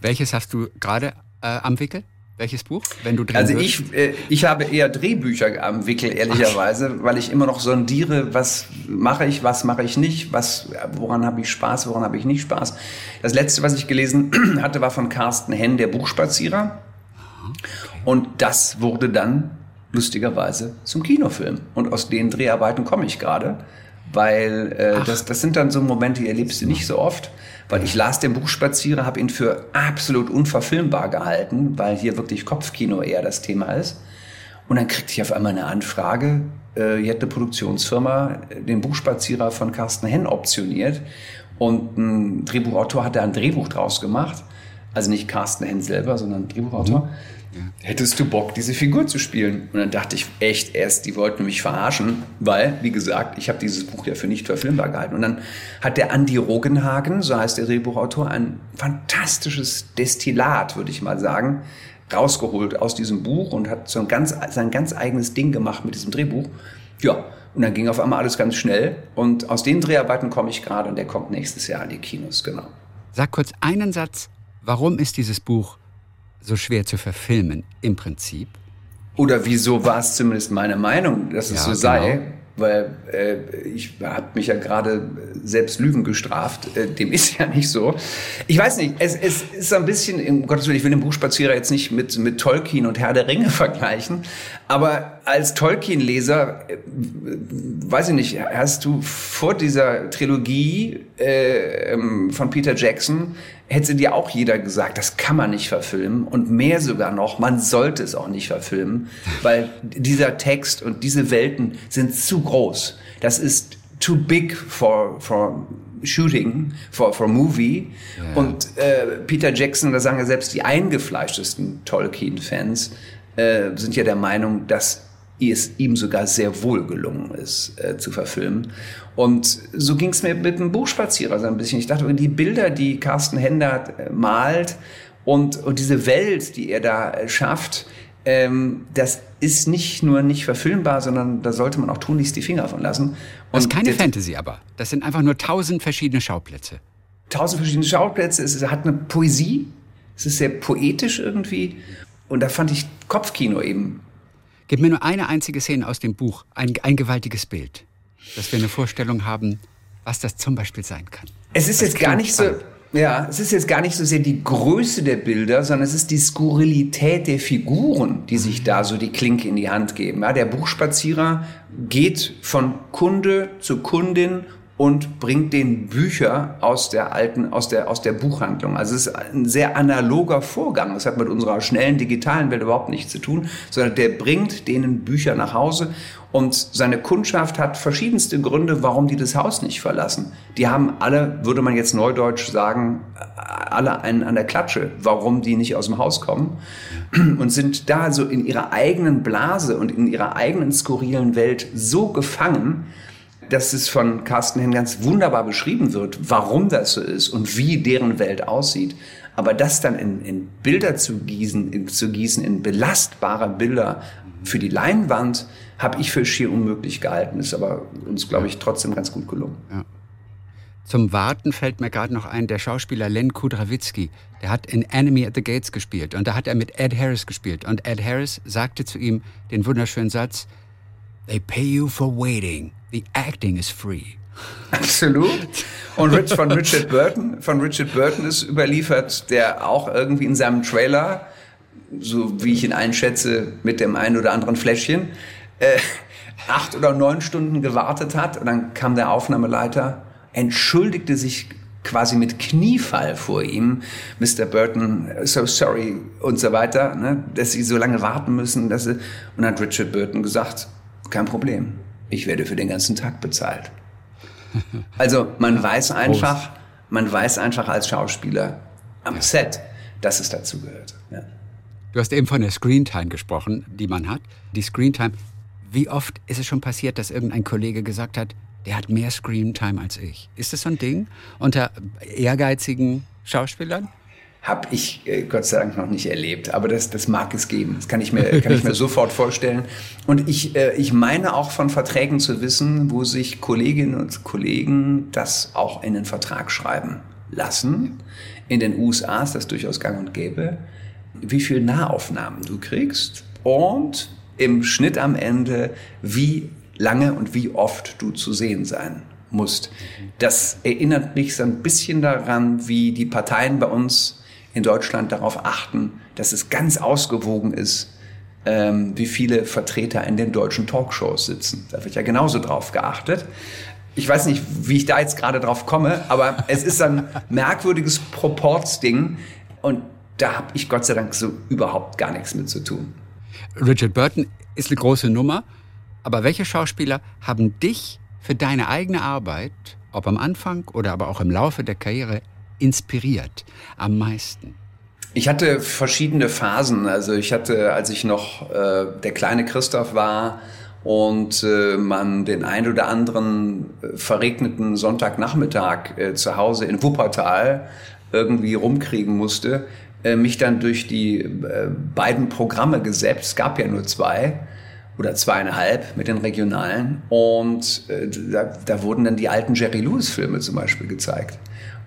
Speaker 3: Welches hast du gerade äh, am Wickel? Welches Buch,
Speaker 2: wenn du drin Also ich, äh, ich habe eher Drehbücher am Wickel, ehrlicherweise, Ach. weil ich immer noch sondiere, was mache ich, was mache ich nicht, was, woran habe ich Spaß, woran habe ich nicht Spaß. Das letzte, was ich gelesen hatte, war von Carsten Henn, der Buchspazierer. Okay. Und das wurde dann lustigerweise zum Kinofilm. Und aus den Dreharbeiten komme ich gerade, weil äh, das, das sind dann so Momente, die erlebst du nicht so oft. Weil ich las den Buchspazierer, habe ihn für absolut unverfilmbar gehalten, weil hier wirklich Kopfkino eher das Thema ist. Und dann kriegte ich auf einmal eine Anfrage, äh, hier hat eine Produktionsfirma den Buchspazierer von Carsten Henn optioniert und ein Drehbuchautor hat da ein Drehbuch draus gemacht. Also nicht Carsten Henn selber, sondern ein Drehbuchautor. Mhm. Hättest du Bock, diese Figur zu spielen? Und dann dachte ich echt erst, die wollten mich verarschen, weil, wie gesagt, ich habe dieses Buch ja für nicht verfilmbar gehalten. Und dann hat der Andi Rogenhagen, so heißt der Drehbuchautor, ein fantastisches Destillat, würde ich mal sagen, rausgeholt aus diesem Buch und hat so ein ganz, sein ganz eigenes Ding gemacht mit diesem Drehbuch. Ja, und dann ging auf einmal alles ganz schnell. Und aus den Dreharbeiten komme ich gerade und der kommt nächstes Jahr an die Kinos, genau.
Speaker 3: Sag kurz einen Satz. Warum ist dieses Buch so schwer zu verfilmen im Prinzip?
Speaker 2: Oder wieso war es zumindest meine Meinung, dass es ja, so sei? Genau. Weil äh, ich habe mich ja gerade selbst Lügen gestraft. Äh, dem ist ja nicht so. Ich weiß nicht, es, es ist ein bisschen, um Gottes Willen, ich will den Buchspazierer jetzt nicht mit, mit Tolkien und Herr der Ringe vergleichen, aber als Tolkien-Leser, äh, weiß ich nicht, hast du vor dieser Trilogie äh, ähm, von Peter Jackson hätte dir auch jeder gesagt, das kann man nicht verfilmen und mehr sogar noch, man sollte es auch nicht verfilmen, weil dieser Text und diese Welten sind zu groß. Das ist too big for, for shooting, for, for movie. Ja. Und äh, Peter Jackson, da sagen ja selbst die eingefleischtesten Tolkien-Fans, äh, sind ja der Meinung, dass es ihm sogar sehr wohl gelungen ist, äh, zu verfilmen. Und so ging es mir mit dem Buchspazierer so ein bisschen. Ich dachte, die Bilder, die Carsten Hendert äh, malt und, und diese Welt, die er da äh, schafft, ähm, das ist nicht nur nicht verfilmbar, sondern da sollte man auch tunlichst die Finger von lassen. Und
Speaker 3: das ist keine Fantasy aber. Das sind einfach nur tausend verschiedene Schauplätze.
Speaker 2: Tausend verschiedene Schauplätze. Es hat eine Poesie. Es ist sehr poetisch irgendwie. Und da fand ich Kopfkino eben
Speaker 3: Gib mir nur eine einzige Szene aus dem Buch, ein, ein gewaltiges Bild, dass wir eine Vorstellung haben, was das zum Beispiel sein kann.
Speaker 2: Es ist jetzt gar nicht so, ja, es ist jetzt gar nicht so sehr die Größe der Bilder, sondern es ist die Skurrilität der Figuren, die sich da so die Klinke in die Hand geben. Ja, der Buchspazierer geht von Kunde zu Kundin und bringt den Bücher aus der alten, aus der, aus der Buchhandlung. Also es ist ein sehr analoger Vorgang. Das hat mit unserer schnellen digitalen Welt überhaupt nichts zu tun, sondern der bringt denen Bücher nach Hause und seine Kundschaft hat verschiedenste Gründe, warum die das Haus nicht verlassen. Die haben alle, würde man jetzt neudeutsch sagen, alle einen an der Klatsche, warum die nicht aus dem Haus kommen und sind da so in ihrer eigenen Blase und in ihrer eigenen skurrilen Welt so gefangen, dass es von Carsten Henn ganz wunderbar beschrieben wird, warum das so ist und wie deren Welt aussieht. Aber das dann in, in Bilder zu gießen, in, zu gießen, in belastbare Bilder für die Leinwand, habe ich für schier unmöglich gehalten. Ist aber uns, glaube ich, trotzdem ganz gut gelungen. Ja.
Speaker 3: Zum Warten fällt mir gerade noch ein, der Schauspieler Len Kudrawitzki, der hat in Enemy at the Gates gespielt und da hat er mit Ed Harris gespielt. Und Ed Harris sagte zu ihm den wunderschönen Satz, They pay you for waiting. The acting is free.
Speaker 2: Absolut. Und Rich von Richard Burton, von Richard Burton ist überliefert, der auch irgendwie in seinem Trailer, so wie ich ihn einschätze, mit dem einen oder anderen Fläschchen, äh, acht oder neun Stunden gewartet hat. Und dann kam der Aufnahmeleiter, entschuldigte sich quasi mit Kniefall vor ihm, Mr. Burton, so sorry und so weiter, ne, dass sie so lange warten müssen. Dass sie, und dann hat Richard Burton gesagt, kein Problem ich werde für den ganzen Tag bezahlt. Also man weiß einfach, man weiß einfach als Schauspieler am Set, dass es dazu gehört. Ja.
Speaker 3: Du hast eben von der Screentime gesprochen, die man hat. Die Screentime, wie oft ist es schon passiert, dass irgendein Kollege gesagt hat, der hat mehr Screentime als ich? Ist das so ein Ding unter ehrgeizigen Schauspielern?
Speaker 2: Habe ich äh, Gott sei Dank noch nicht erlebt, aber das, das mag es geben. Das kann ich mir, kann ich mir sofort vorstellen. Und ich, äh, ich meine auch von Verträgen zu wissen, wo sich Kolleginnen und Kollegen das auch in den Vertrag schreiben lassen. In den USA ist das durchaus gang und gäbe, wie viel Nahaufnahmen du kriegst und im Schnitt am Ende, wie lange und wie oft du zu sehen sein musst. Das erinnert mich so ein bisschen daran, wie die Parteien bei uns in Deutschland darauf achten, dass es ganz ausgewogen ist, ähm, wie viele Vertreter in den deutschen Talkshows sitzen. Da wird ja genauso drauf geachtet. Ich weiß nicht, wie ich da jetzt gerade drauf komme, aber es ist ein merkwürdiges Proportsding und da habe ich Gott sei Dank so überhaupt gar nichts mit zu tun.
Speaker 3: Richard Burton ist eine große Nummer, aber welche Schauspieler haben dich für deine eigene Arbeit, ob am Anfang oder aber auch im Laufe der Karriere, inspiriert am meisten?
Speaker 2: Ich hatte verschiedene Phasen. Also ich hatte, als ich noch äh, der kleine Christoph war und äh, man den ein oder anderen äh, verregneten Sonntagnachmittag äh, zu Hause in Wuppertal irgendwie rumkriegen musste, äh, mich dann durch die äh, beiden Programme gesäppt. Es gab ja nur zwei oder zweieinhalb mit den regionalen. Und äh, da, da wurden dann die alten Jerry Lewis-Filme zum Beispiel gezeigt.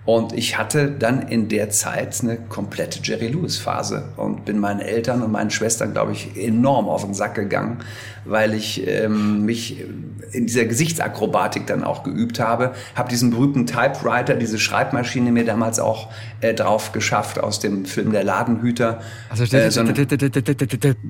Speaker 2: Und ich hatte dann in der Zeit eine komplette Jerry Lewis Phase und bin meinen Eltern und meinen Schwestern, glaube ich, enorm auf den Sack gegangen, weil ich ähm, mich in dieser Gesichtsakrobatik dann auch geübt habe. Habe diesen berühmten Typewriter, diese Schreibmaschine mir damals auch äh, drauf geschafft aus dem Film Der Ladenhüter. Also äh, so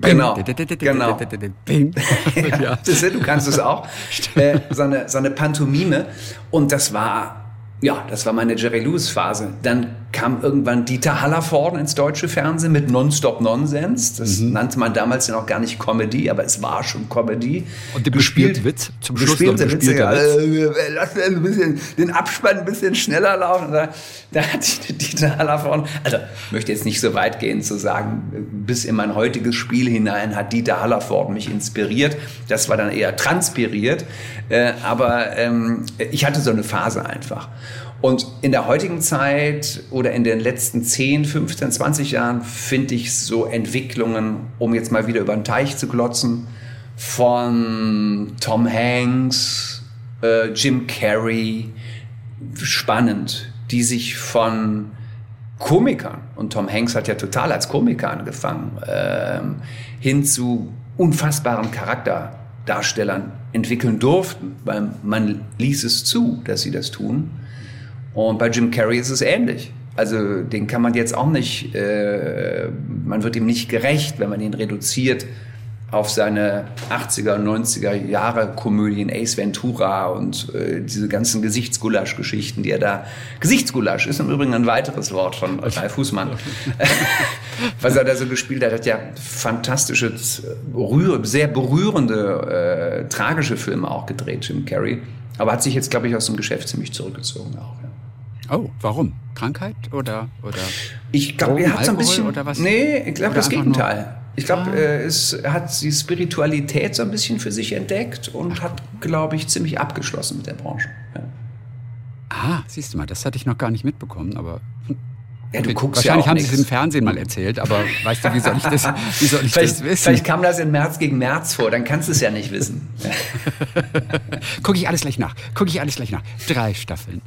Speaker 2: genau, genau. ja, du kannst es auch. Äh, so, eine, so eine Pantomime und das war ja, das war meine Jerry Lewis Phase. Dann kam irgendwann Dieter Hallervorden ins deutsche Fernsehen mit Nonstop Nonsens. Das mhm. nannte man damals ja noch gar nicht Comedy, aber es war schon Comedy.
Speaker 3: Und der gespielte Witz zum Schluss
Speaker 2: gespielte noch Witze, Witz. Äh, lass ein bisschen, den Abspann ein bisschen schneller laufen. Da, da hat Dieter Hallervorden, also möchte jetzt nicht so weit gehen zu sagen, bis in mein heutiges Spiel hinein hat Dieter Hallervorden mich inspiriert. Das war dann eher transpiriert. Äh, aber ähm, ich hatte so eine Phase einfach. Und in der heutigen Zeit oder in den letzten 10, 15, 20 Jahren finde ich so Entwicklungen, um jetzt mal wieder über den Teich zu glotzen, von Tom Hanks, äh, Jim Carrey, spannend, die sich von Komikern, und Tom Hanks hat ja total als Komiker angefangen, äh, hin zu unfassbaren Charakterdarstellern entwickeln durften, weil man ließ es zu, dass sie das tun. Und bei Jim Carrey ist es ähnlich. Also den kann man jetzt auch nicht, äh, man wird ihm nicht gerecht, wenn man ihn reduziert auf seine 80er und 90er Jahre Komödien Ace Ventura und äh, diese ganzen Gesichtsgulasch-Geschichten, die er da. Gesichtsgulasch ist im Übrigen ein weiteres Wort von Ralf Fußmann. Was er da so gespielt hat, hat ja fantastische, sehr berührende, äh, tragische Filme auch gedreht, Jim Carrey. Aber hat sich jetzt, glaube ich, aus dem Geschäft ziemlich zurückgezogen auch. Ja.
Speaker 3: Oh, warum? Krankheit oder oder?
Speaker 2: Ich glaube, er hat so ein bisschen. Oder was? Nee, ich glaube das Gegenteil. Ich glaube, ah. äh, es hat die Spiritualität so ein bisschen für sich entdeckt und hat, glaube ich, ziemlich abgeschlossen mit der Branche. Ja.
Speaker 3: Ah, siehst du mal, das hatte ich noch gar nicht mitbekommen, aber.
Speaker 2: Ja, du guckst
Speaker 3: Wahrscheinlich
Speaker 2: ja
Speaker 3: haben sie es im Fernsehen mal erzählt, aber weißt du, wie soll ich das, wie soll ich
Speaker 2: vielleicht,
Speaker 3: das wissen?
Speaker 2: Vielleicht kam das in März gegen März vor, dann kannst du es ja nicht wissen.
Speaker 3: Gucke ich alles gleich nach. Gucke ich alles gleich nach. Drei Staffeln.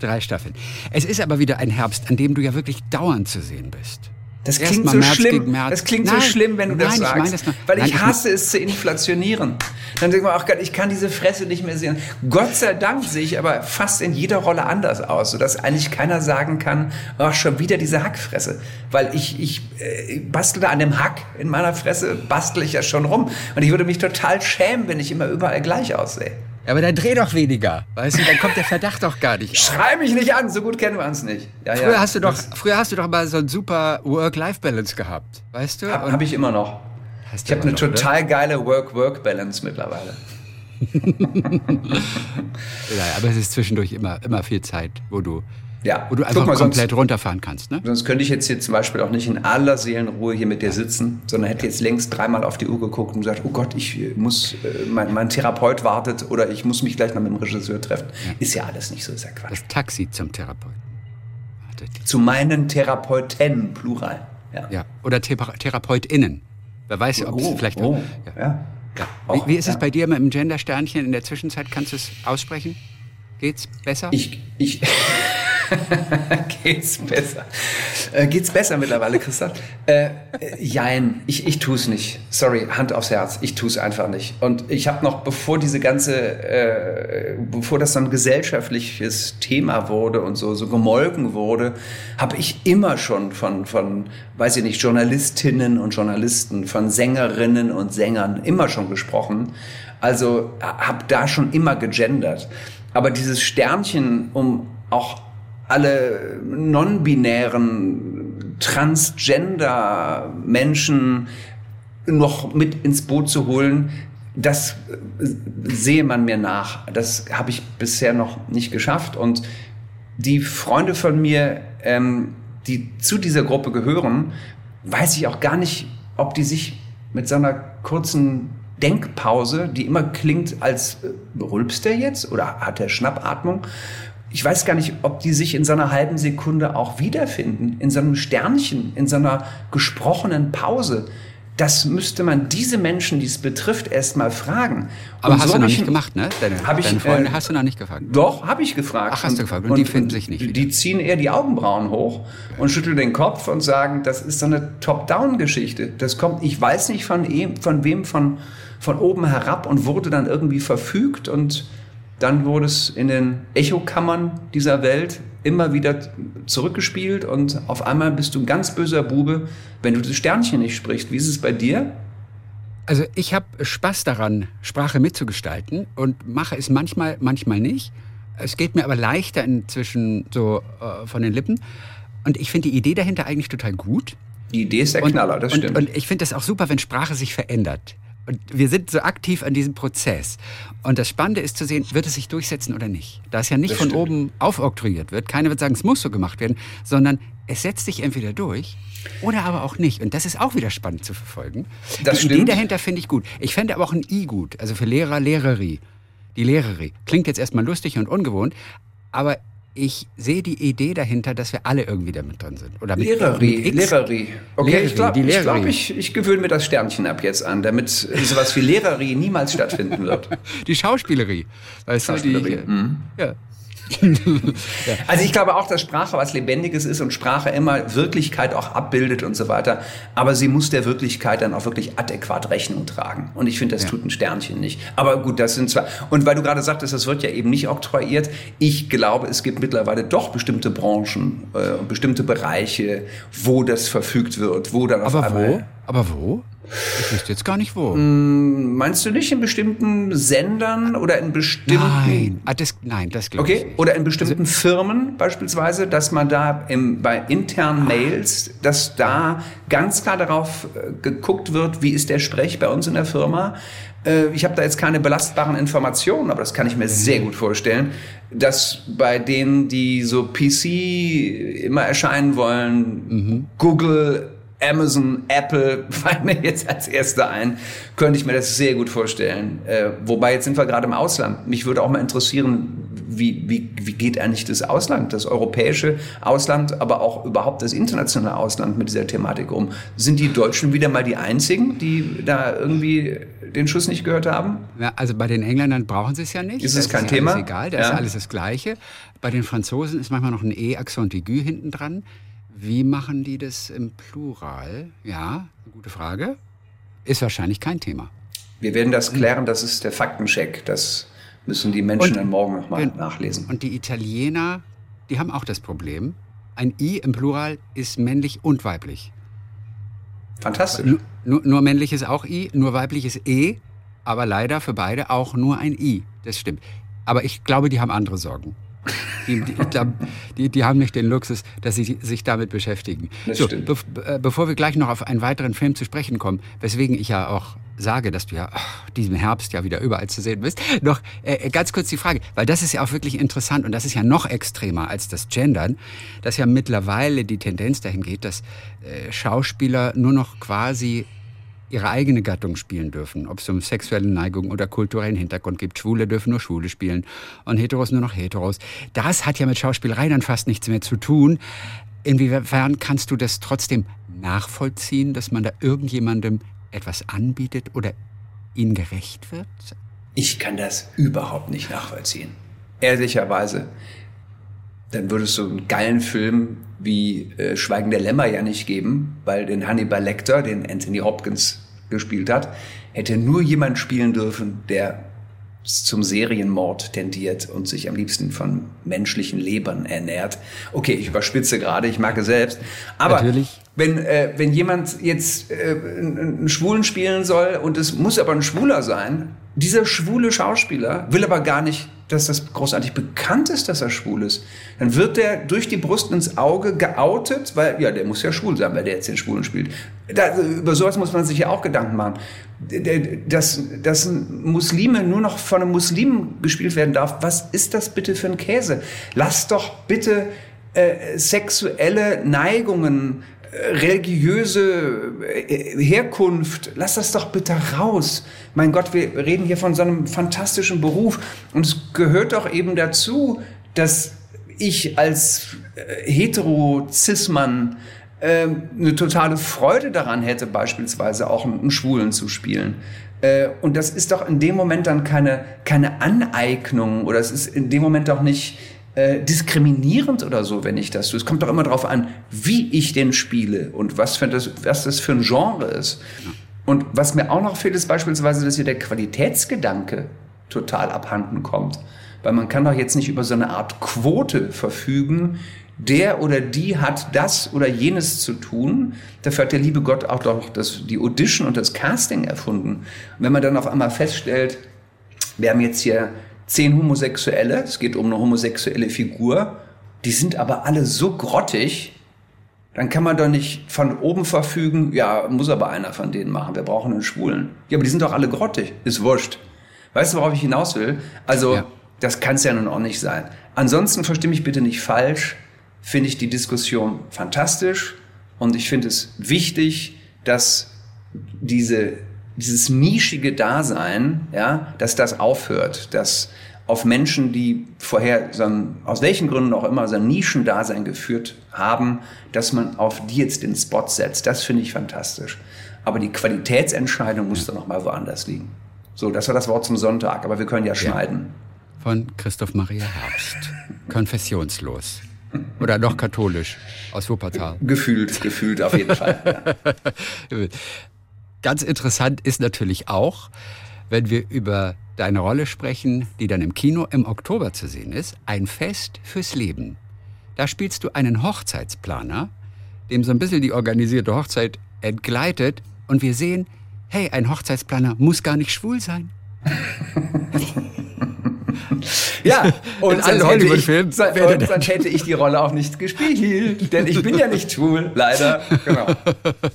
Speaker 3: Drei Staffeln. Es ist aber wieder ein Herbst, an dem du ja wirklich dauernd zu sehen bist.
Speaker 2: Das klingt so März schlimm. Das klingt nein, so schlimm, wenn du nein, das sagst. Ich mein das weil nein, ich hasse ich es zu inflationieren. Dann denke ich mir, ach Gott, ich kann diese Fresse nicht mehr sehen. Gott sei Dank sehe ich aber fast in jeder Rolle anders aus, sodass eigentlich keiner sagen kann, ach, schon wieder diese Hackfresse. Weil ich, ich äh, bastel an dem Hack in meiner Fresse, bastel ich ja schon rum. Und ich würde mich total schämen, wenn ich immer überall gleich aussehe.
Speaker 3: Ja, aber dann dreh doch weniger. Weißt du, dann kommt der Verdacht doch gar nicht.
Speaker 2: Schrei mich nicht an, so gut kennen wir uns nicht.
Speaker 3: Ja, früher, ja. Hast du doch, früher hast du doch mal so ein super Work-Life-Balance gehabt, weißt du?
Speaker 2: Habe hab ich immer noch. ich habe eine noch, total ne? geile Work-Work-Balance mittlerweile.
Speaker 3: ja, aber es ist zwischendurch immer, immer viel Zeit, wo du
Speaker 2: ja.
Speaker 3: Wo du einfach mal, komplett sonst, runterfahren kannst. Ne?
Speaker 2: Sonst könnte ich jetzt hier zum Beispiel auch nicht in aller Seelenruhe hier mit dir sitzen, sondern hätte jetzt längst dreimal auf die Uhr geguckt und gesagt, oh Gott, ich muss, äh, mein, mein Therapeut wartet oder ich muss mich gleich noch mit dem Regisseur treffen. Ja. Ist ja alles nicht so, ist ja Quatsch.
Speaker 3: Das Taxi zum Therapeuten.
Speaker 2: Zu meinen Therapeuten, Plural.
Speaker 3: Ja. ja. Oder Thera TherapeutInnen. Wer weiß, ob oh, es vielleicht
Speaker 2: oh, ja. ja.
Speaker 3: Wie, wie, ist es bei dir mit dem Gender-Sternchen in der Zwischenzeit? Kannst du es aussprechen? Geht's besser?
Speaker 2: Ich, ich geht's besser? Äh, geht's besser mittlerweile, Christoph? Äh, jein, ich, ich tue es nicht. Sorry, Hand aufs Herz, ich tue es einfach nicht. Und ich habe noch, bevor diese ganze, äh, bevor das ein gesellschaftliches Thema wurde und so, so gemolken wurde, habe ich immer schon von, von, weiß ich nicht, Journalistinnen und Journalisten, von Sängerinnen und Sängern immer schon gesprochen. Also habe da schon immer gegendert. Aber dieses Sternchen, um auch alle non-binären Transgender-Menschen noch mit ins Boot zu holen, das sehe man mir nach. Das habe ich bisher noch nicht geschafft. Und die Freunde von mir, ähm, die zu dieser Gruppe gehören, weiß ich auch gar nicht, ob die sich mit so einer kurzen Denkpause, die immer klingt, als äh, rülpst er jetzt oder hat er Schnappatmung, ich weiß gar nicht, ob die sich in so einer halben Sekunde auch wiederfinden, in so einem Sternchen, in so einer gesprochenen Pause. Das müsste man diese Menschen, die es betrifft, erst mal fragen.
Speaker 3: Aber und hast so du noch nicht gemacht, ne? Deine, hab ich, deine Freunde äh, hast du noch nicht gefragt.
Speaker 2: Doch, habe ich gefragt.
Speaker 3: Ach, hast und, du gefragt. Und, und die finden sich nicht.
Speaker 2: Die wieder. ziehen eher die Augenbrauen hoch und schütteln den Kopf und sagen, das ist so eine Top-Down-Geschichte. Das kommt, ich weiß nicht von, von wem, von, von oben herab und wurde dann irgendwie verfügt und dann wurde es in den Echokammern dieser Welt immer wieder zurückgespielt und auf einmal bist du ein ganz böser Bube, wenn du das Sternchen nicht sprichst. Wie ist es bei dir?
Speaker 3: Also ich habe Spaß daran, Sprache mitzugestalten und mache es manchmal, manchmal nicht. Es geht mir aber leichter inzwischen so äh, von den Lippen. Und ich finde die Idee dahinter eigentlich total gut.
Speaker 2: Die Idee ist der Knaller, das
Speaker 3: und,
Speaker 2: stimmt.
Speaker 3: Und ich finde das auch super, wenn Sprache sich verändert. Und wir sind so aktiv an diesem Prozess. Und das Spannende ist zu sehen, wird es sich durchsetzen oder nicht. Da es ja nicht das von stimmt. oben aufoktroyiert wird. Keiner wird sagen, es muss so gemacht werden, sondern es setzt sich entweder durch oder aber auch nicht. Und das ist auch wieder spannend zu verfolgen. Das Die stimmt. Idee dahinter finde ich gut. Ich fände aber auch ein I gut, also für Lehrer, Lehrerie. Die Lehrerie. Klingt jetzt erstmal lustig und ungewohnt, aber ich sehe die Idee dahinter, dass wir alle irgendwie damit drin sind.
Speaker 2: Oder mit, Lehrerie, mit Lehrerie. Okay, Lehrerie, ich glaube, ich, glaub, ich, ich gewöhne mir das Sternchen ab jetzt an, damit sowas wie Lehrerie niemals stattfinden wird.
Speaker 3: Die Schauspielerie.
Speaker 2: Weißt Schauspielerie. Du, die,
Speaker 3: mhm. ja.
Speaker 2: Also ich glaube auch, dass Sprache was Lebendiges ist und Sprache immer Wirklichkeit auch abbildet und so weiter. Aber sie muss der Wirklichkeit dann auch wirklich adäquat Rechnung tragen. Und ich finde, das ja. tut ein Sternchen nicht. Aber gut, das sind zwar, und weil du gerade sagtest, das wird ja eben nicht oktroyiert. Ich glaube, es gibt mittlerweile doch bestimmte Branchen, äh, bestimmte Bereiche, wo das verfügt wird, wo dann
Speaker 3: Aber wo? Aber wo? Ich wüsste jetzt gar nicht wo.
Speaker 2: Mm, meinst du nicht in bestimmten Sendern oder in bestimmten.
Speaker 3: Nein, ah, das, nein, das glaube
Speaker 2: okay. ich. Okay, oder in bestimmten also, Firmen beispielsweise, dass man da im, bei internen Mails, dass da ganz klar darauf äh, geguckt wird, wie ist der Sprech bei uns in der Firma. Äh, ich habe da jetzt keine belastbaren Informationen, aber das kann ich mir sehr gut vorstellen, dass bei denen, die so PC immer erscheinen wollen, mhm. Google Amazon, Apple fallen mir jetzt als erster ein, könnte ich mir das sehr gut vorstellen. Äh, wobei jetzt sind wir gerade im Ausland. Mich würde auch mal interessieren, wie, wie, wie geht eigentlich das Ausland, das europäische Ausland, aber auch überhaupt das internationale Ausland mit dieser Thematik um? Sind die Deutschen wieder mal die einzigen, die da irgendwie den Schuss nicht gehört haben?
Speaker 3: Ja, also bei den Engländern brauchen sie es ja nicht.
Speaker 2: Ist es kein ist Thema?
Speaker 3: Alles egal, da ja. ist alles das Gleiche. Bei den Franzosen ist manchmal noch ein E-Accent aigu hinten dran. Wie machen die das im Plural? Ja, gute Frage. Ist wahrscheinlich kein Thema.
Speaker 2: Wir werden das klären, das ist der Faktencheck. Das müssen die Menschen und, dann morgen nochmal nachlesen.
Speaker 3: Und die Italiener, die haben auch das Problem. Ein I im Plural ist männlich und weiblich.
Speaker 2: Fantastisch.
Speaker 3: Nur, nur männlich ist auch I, nur weiblich ist E, aber leider für beide auch nur ein I. Das stimmt. Aber ich glaube, die haben andere Sorgen. Die, die, ich die, die, haben nicht den Luxus, dass sie sich damit beschäftigen.
Speaker 2: Das so, be
Speaker 3: äh, bevor wir gleich noch auf einen weiteren Film zu sprechen kommen, weswegen ich ja auch sage, dass du ja ach, diesen Herbst ja wieder überall zu sehen bist, noch äh, äh, ganz kurz die Frage, weil das ist ja auch wirklich interessant und das ist ja noch extremer als das Gendern, dass ja mittlerweile die Tendenz dahin geht, dass äh, Schauspieler nur noch quasi ihre eigene Gattung spielen dürfen, ob es um sexuelle Neigung oder kulturellen Hintergrund gibt. Schwule dürfen nur Schwule spielen und Heteros nur noch Heteros. Das hat ja mit Schauspielerei dann fast nichts mehr zu tun. Inwiefern kannst du das trotzdem nachvollziehen, dass man da irgendjemandem etwas anbietet oder ihnen gerecht wird?
Speaker 2: Ich kann das überhaupt nicht nachvollziehen. Ehrlicherweise. Dann würdest du einen geilen Film wie äh, Schweigen der Lämmer ja nicht geben, weil den Hannibal Lecter, den Anthony Hopkins gespielt hat, hätte nur jemand spielen dürfen, der zum Serienmord tendiert und sich am liebsten von menschlichen Lebern ernährt. Okay, ich überspitze gerade, ich mag es selbst. Aber Natürlich. Wenn, äh, wenn jemand jetzt äh, einen Schwulen spielen soll und es muss aber ein Schwuler sein, dieser schwule Schauspieler will aber gar nicht dass das großartig bekannt ist, dass er schwul ist, dann wird der durch die Brust ins Auge geoutet, weil, ja, der muss ja schwul sein, weil der jetzt den Schwulen spielt. Da, über sowas muss man sich ja auch Gedanken machen. Dass, dass Muslime nur noch von einem Muslim gespielt werden darf, was ist das bitte für ein Käse? Lass doch bitte äh, sexuelle Neigungen religiöse äh, Herkunft, lass das doch bitte raus. Mein Gott, wir reden hier von so einem fantastischen Beruf und es gehört doch eben dazu, dass ich als äh, hetero-cis-Mann äh, eine totale Freude daran hätte, beispielsweise auch einen Schwulen zu spielen. Äh, und das ist doch in dem Moment dann keine, keine Aneignung oder es ist in dem Moment doch nicht äh, diskriminierend oder so, wenn ich das tue. Es kommt doch immer darauf an, wie ich den spiele und was, für das, was das für ein Genre ist. Und was mir auch noch fehlt, ist beispielsweise, dass hier der Qualitätsgedanke total abhanden kommt. Weil man kann doch jetzt nicht über so eine Art Quote verfügen, der oder die hat das oder jenes zu tun. Dafür hat der liebe Gott auch doch das, die Audition und das Casting erfunden. Und wenn man dann auf einmal feststellt, wir haben jetzt hier zehn Homosexuelle, es geht um eine homosexuelle Figur, die sind aber alle so grottig, dann kann man doch nicht von oben verfügen, ja, muss aber einer von denen machen, wir brauchen einen Schwulen. Ja, aber die sind doch alle grottig, ist wurscht. Weißt du, worauf ich hinaus will? Also, ja. das kann es ja nun auch nicht sein. Ansonsten verstehe mich bitte nicht falsch, finde ich die Diskussion fantastisch und ich finde es wichtig, dass diese dieses nischige Dasein, ja, dass das aufhört, dass auf Menschen, die vorher so ein, aus welchen Gründen auch immer so ein Nischendasein geführt haben, dass man auf die jetzt den Spot setzt. Das finde ich fantastisch. Aber die Qualitätsentscheidung muss dann noch mal woanders liegen. So, das war das Wort zum Sonntag, aber wir können ja schneiden.
Speaker 3: von Christoph Maria Herbst. Konfessionslos. Oder noch katholisch aus Wuppertal.
Speaker 2: Gefühlt, gefühlt auf jeden Fall.
Speaker 3: Ganz interessant ist natürlich auch, wenn wir über deine Rolle sprechen, die dann im Kino im Oktober zu sehen ist, ein Fest fürs Leben. Da spielst du einen Hochzeitsplaner, dem so ein bisschen die organisierte Hochzeit entgleitet und wir sehen, hey, ein Hochzeitsplaner muss gar nicht schwul sein.
Speaker 2: ja, und hätte ich, sonst, sonst hätte ich die Rolle auch nicht gespielt, denn ich bin ja nicht schwul, leider. Genau.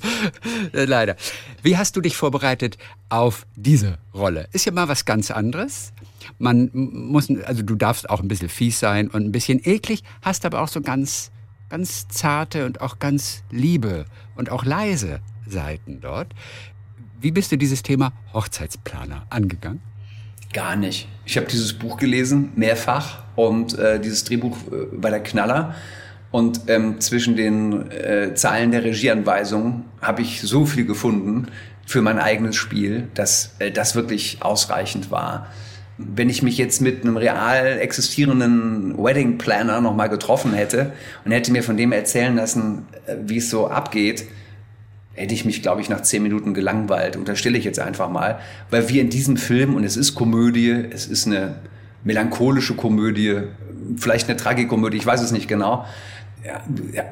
Speaker 3: leider. Wie hast du dich vorbereitet auf diese Rolle? Ist ja mal was ganz anderes. Man muss, also du darfst auch ein bisschen fies sein und ein bisschen eklig, hast aber auch so ganz, ganz zarte und auch ganz liebe und auch leise Seiten dort. Wie bist du dieses Thema Hochzeitsplaner angegangen?
Speaker 2: Gar nicht. Ich habe dieses Buch gelesen, mehrfach, und äh, dieses Drehbuch äh, bei der Knaller. Und ähm, zwischen den äh, Zeilen der Regieanweisung habe ich so viel gefunden für mein eigenes Spiel, dass äh, das wirklich ausreichend war. Wenn ich mich jetzt mit einem real existierenden Wedding Planner nochmal getroffen hätte und hätte mir von dem erzählen lassen, äh, wie es so abgeht, hätte ich mich, glaube ich, nach zehn Minuten gelangweilt. Unterstelle ich jetzt einfach mal, weil wir in diesem Film, und es ist Komödie, es ist eine melancholische Komödie, vielleicht eine Tragikomödie, ich weiß es nicht genau. Ja,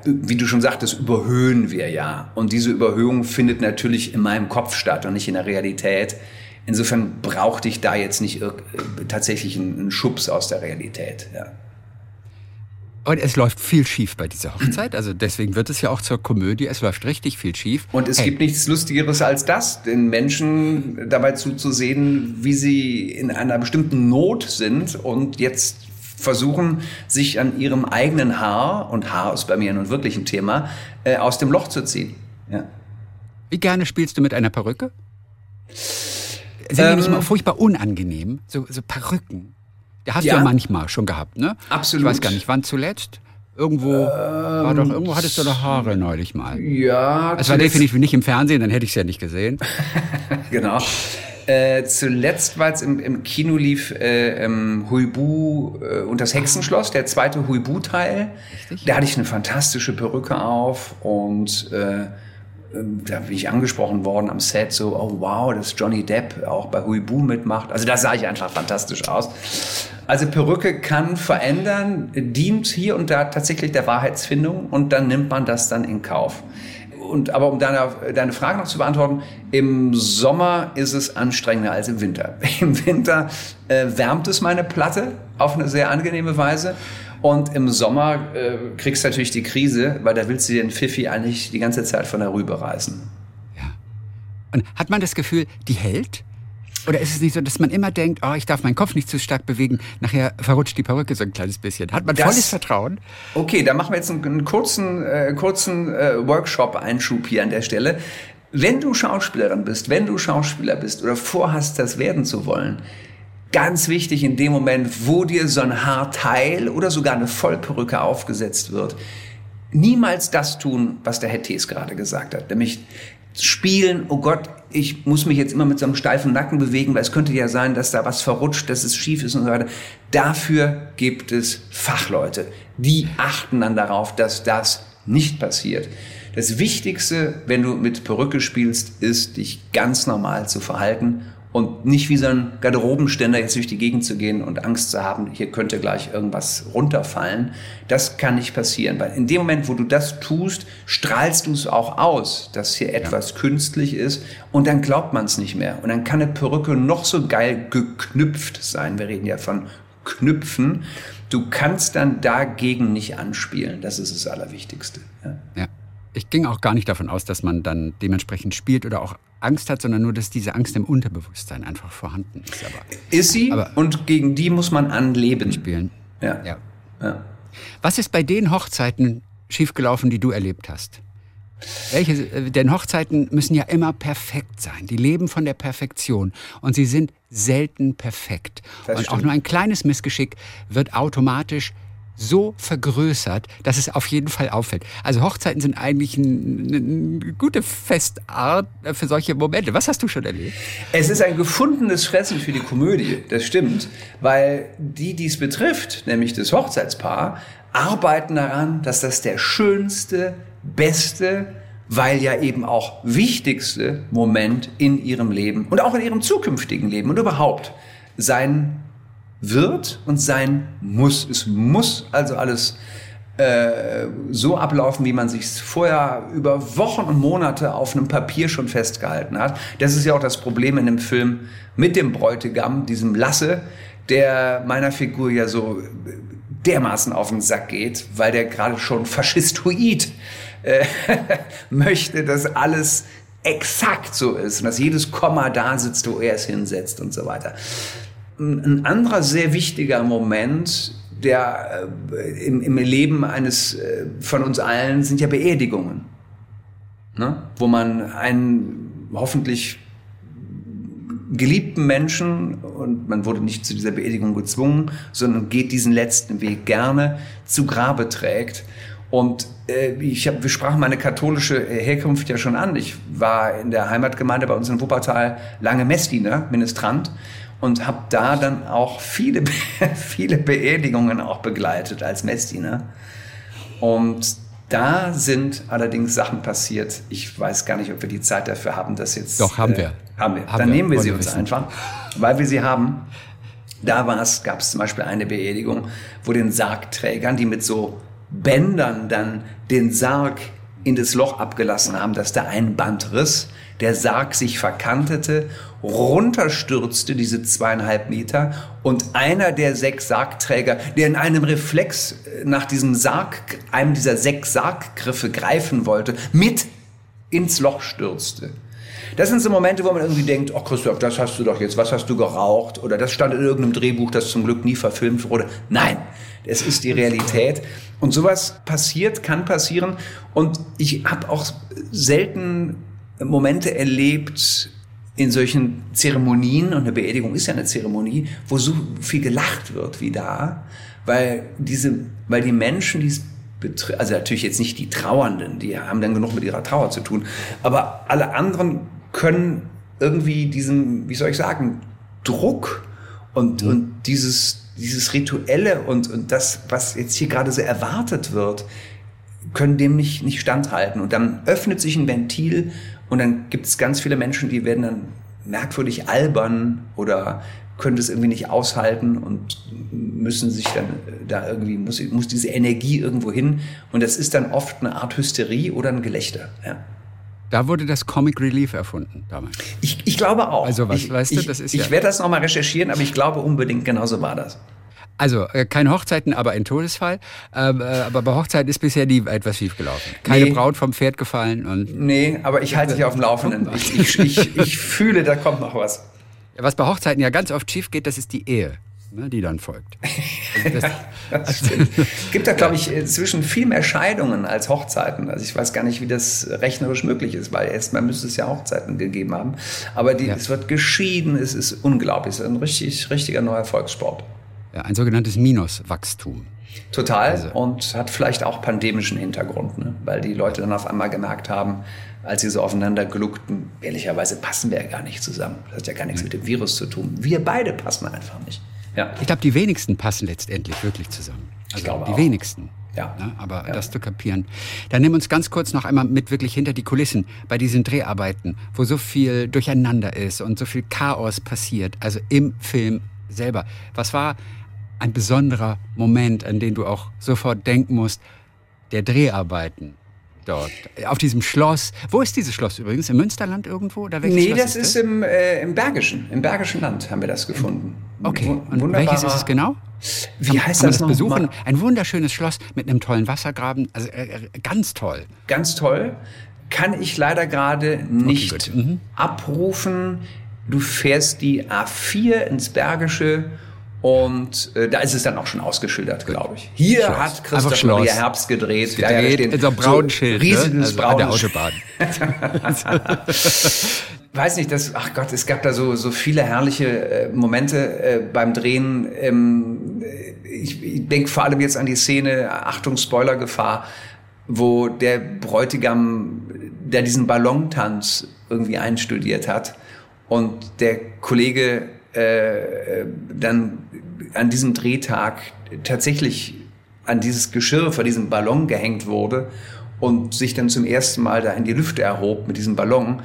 Speaker 2: wie du schon sagtest, überhöhen wir ja. Und diese Überhöhung findet natürlich in meinem Kopf statt und nicht in der Realität. Insofern brauchte ich da jetzt nicht tatsächlich einen Schubs aus der Realität. Ja.
Speaker 3: Und es läuft viel schief bei dieser Hochzeit. Also deswegen wird es ja auch zur Komödie. Es läuft richtig viel schief.
Speaker 2: Und es hey. gibt nichts Lustigeres als das, den Menschen dabei zuzusehen, wie sie in einer bestimmten Not sind und jetzt versuchen, sich an ihrem eigenen Haar, und Haar ist bei mir nun wirklich ein Thema, äh, aus dem Loch zu ziehen. Ja.
Speaker 3: Wie gerne spielst du mit einer Perücke? Sind ähm, ähm. mal furchtbar unangenehm? So, so Perücken. Hast ja. du ja manchmal schon gehabt, ne?
Speaker 2: Absolut.
Speaker 3: Ich weiß gar nicht, wann zuletzt. Irgendwo ähm, war doch, irgendwo hattest du doch Haare neulich mal.
Speaker 2: Ja.
Speaker 3: Es war definitiv nicht im Fernsehen, dann hätte ich es ja nicht gesehen.
Speaker 2: genau. Äh, zuletzt, weil es im, im, Kino lief, äh, ähm, Huibu äh, und das Hexenschloss, der zweite Huibu-Teil. Da hatte ich eine fantastische Perücke auf und äh, ähm, da bin ich angesprochen worden am Set, so, oh wow, dass Johnny Depp auch bei Huibu mitmacht. Also da sah ich einfach fantastisch aus. Also Perücke kann verändern, dient hier und da tatsächlich der Wahrheitsfindung und dann nimmt man das dann in Kauf. Und aber um deine, deine Frage noch zu beantworten, im Sommer ist es anstrengender als im Winter. Im Winter äh, wärmt es meine Platte auf eine sehr angenehme Weise und im Sommer äh, kriegst du natürlich die Krise, weil da willst du den Pfiffi eigentlich die ganze Zeit von der Rübe reißen.
Speaker 3: Ja. Und hat man das Gefühl, die hält? Oder ist es nicht so, dass man immer denkt, oh, ich darf meinen Kopf nicht zu stark bewegen, nachher verrutscht die Perücke so ein kleines bisschen. Hat man das, volles Vertrauen?
Speaker 2: Okay, da machen wir jetzt einen, einen kurzen, äh, kurzen äh, Workshop-Einschub hier an der Stelle. Wenn du Schauspielerin bist, wenn du Schauspieler bist oder vorhast, das werden zu wollen, Ganz wichtig in dem Moment, wo dir so ein Haarteil oder sogar eine Vollperücke aufgesetzt wird, niemals das tun, was der Herr Thees gerade gesagt hat. Nämlich spielen, oh Gott, ich muss mich jetzt immer mit so einem steifen Nacken bewegen, weil es könnte ja sein, dass da was verrutscht, dass es schief ist und so weiter. Dafür gibt es Fachleute, die achten dann darauf, dass das nicht passiert. Das Wichtigste, wenn du mit Perücke spielst, ist, dich ganz normal zu verhalten und nicht wie so ein Garderobenständer jetzt durch die Gegend zu gehen und Angst zu haben, hier könnte gleich irgendwas runterfallen. Das kann nicht passieren, weil in dem Moment, wo du das tust, strahlst du es auch aus, dass hier etwas ja. künstlich ist und dann glaubt man es nicht mehr. Und dann kann eine Perücke noch so geil geknüpft sein. Wir reden ja von Knüpfen. Du kannst dann dagegen nicht anspielen. Das ist das Allerwichtigste.
Speaker 3: ja. ja ich ging auch gar nicht davon aus, dass man dann dementsprechend spielt oder auch Angst hat, sondern nur, dass diese Angst im Unterbewusstsein einfach vorhanden ist.
Speaker 2: Aber, ist sie aber und gegen die muss man anleben.
Speaker 3: Spielen.
Speaker 2: Ja. ja. ja.
Speaker 3: Was ist bei den Hochzeiten schiefgelaufen, die du erlebt hast? Welche, äh, denn Hochzeiten müssen ja immer perfekt sein. Die leben von der Perfektion und sie sind selten perfekt. Das und stimmt. auch nur ein kleines Missgeschick wird automatisch so vergrößert, dass es auf jeden Fall auffällt. Also Hochzeiten sind eigentlich eine ein gute Festart für solche Momente. Was hast du schon erlebt?
Speaker 2: Es ist ein gefundenes Fressen für die Komödie, das stimmt. Weil die, die es betrifft, nämlich das Hochzeitspaar, arbeiten daran, dass das der schönste, beste, weil ja eben auch wichtigste Moment in ihrem Leben und auch in ihrem zukünftigen Leben und überhaupt sein wird und sein muss. Es muss also alles äh, so ablaufen, wie man sich vorher über Wochen und Monate auf einem Papier schon festgehalten hat. Das ist ja auch das Problem in dem Film mit dem Bräutigam, diesem Lasse, der meiner Figur ja so dermaßen auf den Sack geht, weil der gerade schon faschistoid äh, möchte, dass alles exakt so ist und dass jedes Komma da sitzt, wo er es hinsetzt und so weiter. Ein anderer sehr wichtiger Moment, der äh, im, im, Leben eines äh, von uns allen sind ja Beerdigungen, ne? wo man einen hoffentlich geliebten Menschen und man wurde nicht zu dieser Beerdigung gezwungen, sondern geht diesen letzten Weg gerne zu Grabe trägt. Und äh, ich hab, wir sprachen meine katholische Herkunft ja schon an. Ich war in der Heimatgemeinde bei uns in Wuppertal lange Messdiener, Ministrant und habe da dann auch viele, viele Beerdigungen auch begleitet als Messdiener. Und da sind allerdings Sachen passiert. Ich weiß gar nicht, ob wir die Zeit dafür haben, das jetzt.
Speaker 3: Doch, haben wir. Äh,
Speaker 2: haben wir. Haben dann wir. nehmen wir sie uns wissen. einfach, weil wir sie haben. Da war es, gab es zum Beispiel eine Beerdigung, wo den Sargträgern, die mit so Bändern dann den Sarg in das Loch abgelassen haben, dass da ein Band riss, der Sarg sich verkantete, runterstürzte diese zweieinhalb Meter und einer der sechs Sargträger, der in einem Reflex äh, nach diesem Sarg, einem dieser sechs Sarggriffe greifen wollte, mit ins Loch stürzte. Das sind so Momente, wo man irgendwie denkt, oh Christoph, das hast du doch jetzt, was hast du geraucht? Oder das stand in irgendeinem Drehbuch, das zum Glück nie verfilmt wurde. Nein, es ist die Realität. Und sowas passiert, kann passieren. Und ich habe auch selten Momente erlebt in solchen Zeremonien, und eine Beerdigung ist ja eine Zeremonie, wo so viel gelacht wird wie da, weil diese, weil die Menschen, die es betrifft, also natürlich jetzt nicht die Trauernden, die haben dann genug mit ihrer Trauer zu tun, aber alle anderen können irgendwie diesen, wie soll ich sagen, Druck und, mhm. und dieses, dieses Rituelle und, und das, was jetzt hier gerade so erwartet wird, können dem nicht, nicht standhalten. Und dann öffnet sich ein Ventil und dann gibt es ganz viele Menschen, die werden dann merkwürdig albern oder können das irgendwie nicht aushalten und müssen sich dann da irgendwie, muss, muss diese Energie irgendwo hin. Und das ist dann oft eine Art Hysterie oder ein Gelächter. Ja.
Speaker 3: Da wurde das Comic Relief erfunden damals.
Speaker 2: Ich, ich glaube auch.
Speaker 3: Also was,
Speaker 2: ich,
Speaker 3: weißt du, das ist
Speaker 2: Ich ja werde das nochmal recherchieren, aber ich glaube unbedingt, genauso war das.
Speaker 3: Also äh, keine Hochzeiten, aber ein Todesfall. Ähm, äh, aber bei Hochzeiten ist bisher nie etwas schiefgelaufen. Keine nee. Braut vom Pferd gefallen und.
Speaker 2: Nee, aber ich halte dich auf dem Laufenden. Ich, ich, ich, ich fühle, da kommt noch was.
Speaker 3: Was bei Hochzeiten ja ganz oft schief geht, das ist die Ehe ne, die dann folgt.
Speaker 2: Also das, das es gibt da, glaube ich, inzwischen viel mehr Scheidungen als Hochzeiten. Also ich weiß gar nicht, wie das rechnerisch möglich ist, weil erstmal müsste es ja Hochzeiten gegeben haben. Aber die, ja. es wird geschieden, es ist unglaublich. Es ist ein richtig, richtiger neuer Volkssport.
Speaker 3: Ja, ein sogenanntes Minuswachstum.
Speaker 2: Total also. und hat vielleicht auch pandemischen Hintergrund, ne? weil die Leute dann auf einmal gemerkt haben, als sie so aufeinander gluckten, ehrlicherweise passen wir ja gar nicht zusammen. Das hat ja gar nichts mit dem Virus zu tun. Wir beide passen einfach nicht.
Speaker 3: Ja. Ich glaube, die wenigsten passen letztendlich wirklich zusammen. Also ich glaube die auch. wenigsten. Ja. Ne? Aber ja. das zu kapieren. Dann nimm uns ganz kurz noch einmal mit wirklich hinter die Kulissen bei diesen Dreharbeiten, wo so viel Durcheinander ist und so viel Chaos passiert. Also im Film selber. Was war ein besonderer Moment, an den du auch sofort denken musst? Der Dreharbeiten dort, auf diesem Schloss. Wo ist dieses Schloss übrigens? Im Münsterland irgendwo?
Speaker 2: Oder nee, Schloss das ist, das? Im, äh, im Bergischen. Im Bergischen Land haben wir das gefunden.
Speaker 3: Okay, und welches ist es genau?
Speaker 2: Wie
Speaker 3: kann,
Speaker 2: heißt
Speaker 3: kann
Speaker 2: das,
Speaker 3: das besuchen? Mal? Ein wunderschönes Schloss mit einem tollen Wassergraben. Also äh, äh ganz toll.
Speaker 2: Ganz toll. Kann ich leider gerade nicht okay, mhm. abrufen. Du fährst die A4 ins Bergische und äh, da ist es dann auch schon ausgeschildert, glaube ich. Hier Schloss. hat Christoph Maria Herbst gedreht.
Speaker 3: gedreht ja, ja,
Speaker 2: in
Speaker 3: so einem Schild.
Speaker 2: Ne? Riesiges
Speaker 3: ne? also der Autobahn.
Speaker 2: Weiß nicht, das, ach Gott, es gab da so, so viele herrliche äh, Momente äh, beim Drehen. Ähm, ich, ich denke vor allem jetzt an die Szene, Achtung, Spoilergefahr, wo der Bräutigam, der diesen Ballontanz irgendwie einstudiert hat und der Kollege äh, dann an diesem Drehtag tatsächlich an dieses Geschirr vor diesem Ballon gehängt wurde und sich dann zum ersten Mal da in die Lüfte erhob mit diesem Ballon.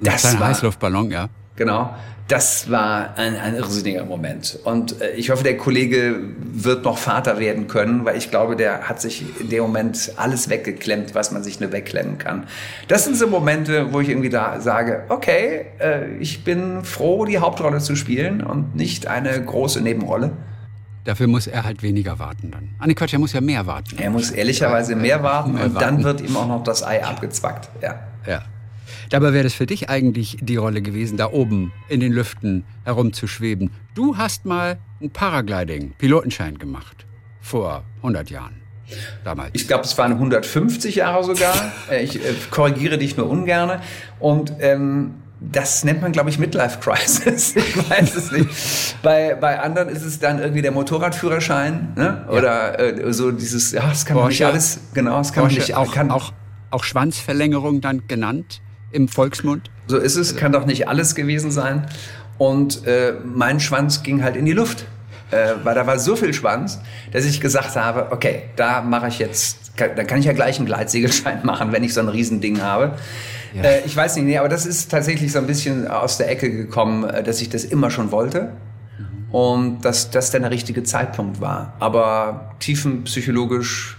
Speaker 3: Das, das war ein Heißluftballon, ja.
Speaker 2: Genau das war ein, ein irrsinniger Moment. Und äh, ich hoffe, der Kollege wird noch Vater werden können, weil ich glaube, der hat sich in dem Moment alles weggeklemmt, was man sich nur wegklemmen kann. Das sind so Momente, wo ich irgendwie da sage, okay, äh, ich bin froh, die Hauptrolle zu spielen und nicht eine große Nebenrolle.
Speaker 3: Dafür muss er halt weniger warten dann. Ah, nee, Quatsch, er muss ja mehr warten.
Speaker 2: Er muss ehrlicherweise mehr warten und dann wird ihm auch noch das Ei abgezwackt. Ja.
Speaker 3: Ja. Dabei wäre das für dich eigentlich die Rolle gewesen, da oben in den Lüften herumzuschweben. Du hast mal einen Paragliding-Pilotenschein gemacht. Vor 100 Jahren. Damals.
Speaker 2: Ich glaube, es waren 150 Jahre sogar. Äh, ich äh, korrigiere dich nur ungern. Und ähm, das nennt man, glaube ich, Midlife Crisis. Ich weiß es nicht. bei, bei anderen ist es dann irgendwie der Motorradführerschein, ne? Ja. Oder äh, so dieses, ja, das kann man nicht alles, genau, das kann
Speaker 3: Porsche,
Speaker 2: man nicht.
Speaker 3: Auch, kann, auch, auch Schwanzverlängerung dann genannt im Volksmund?
Speaker 2: So ist es, kann doch nicht alles gewesen sein. Und äh, mein Schwanz ging halt in die Luft. Äh, weil da war so viel Schwanz, dass ich gesagt habe, okay, da mache ich jetzt, da kann ich ja gleich einen Gleitsegelschein machen, wenn ich so ein Riesending habe. Ja. Äh, ich weiß nicht, nee, aber das ist tatsächlich so ein bisschen aus der Ecke gekommen, äh, dass ich das immer schon wollte mhm. und dass das dann der richtige Zeitpunkt war. Aber tiefenpsychologisch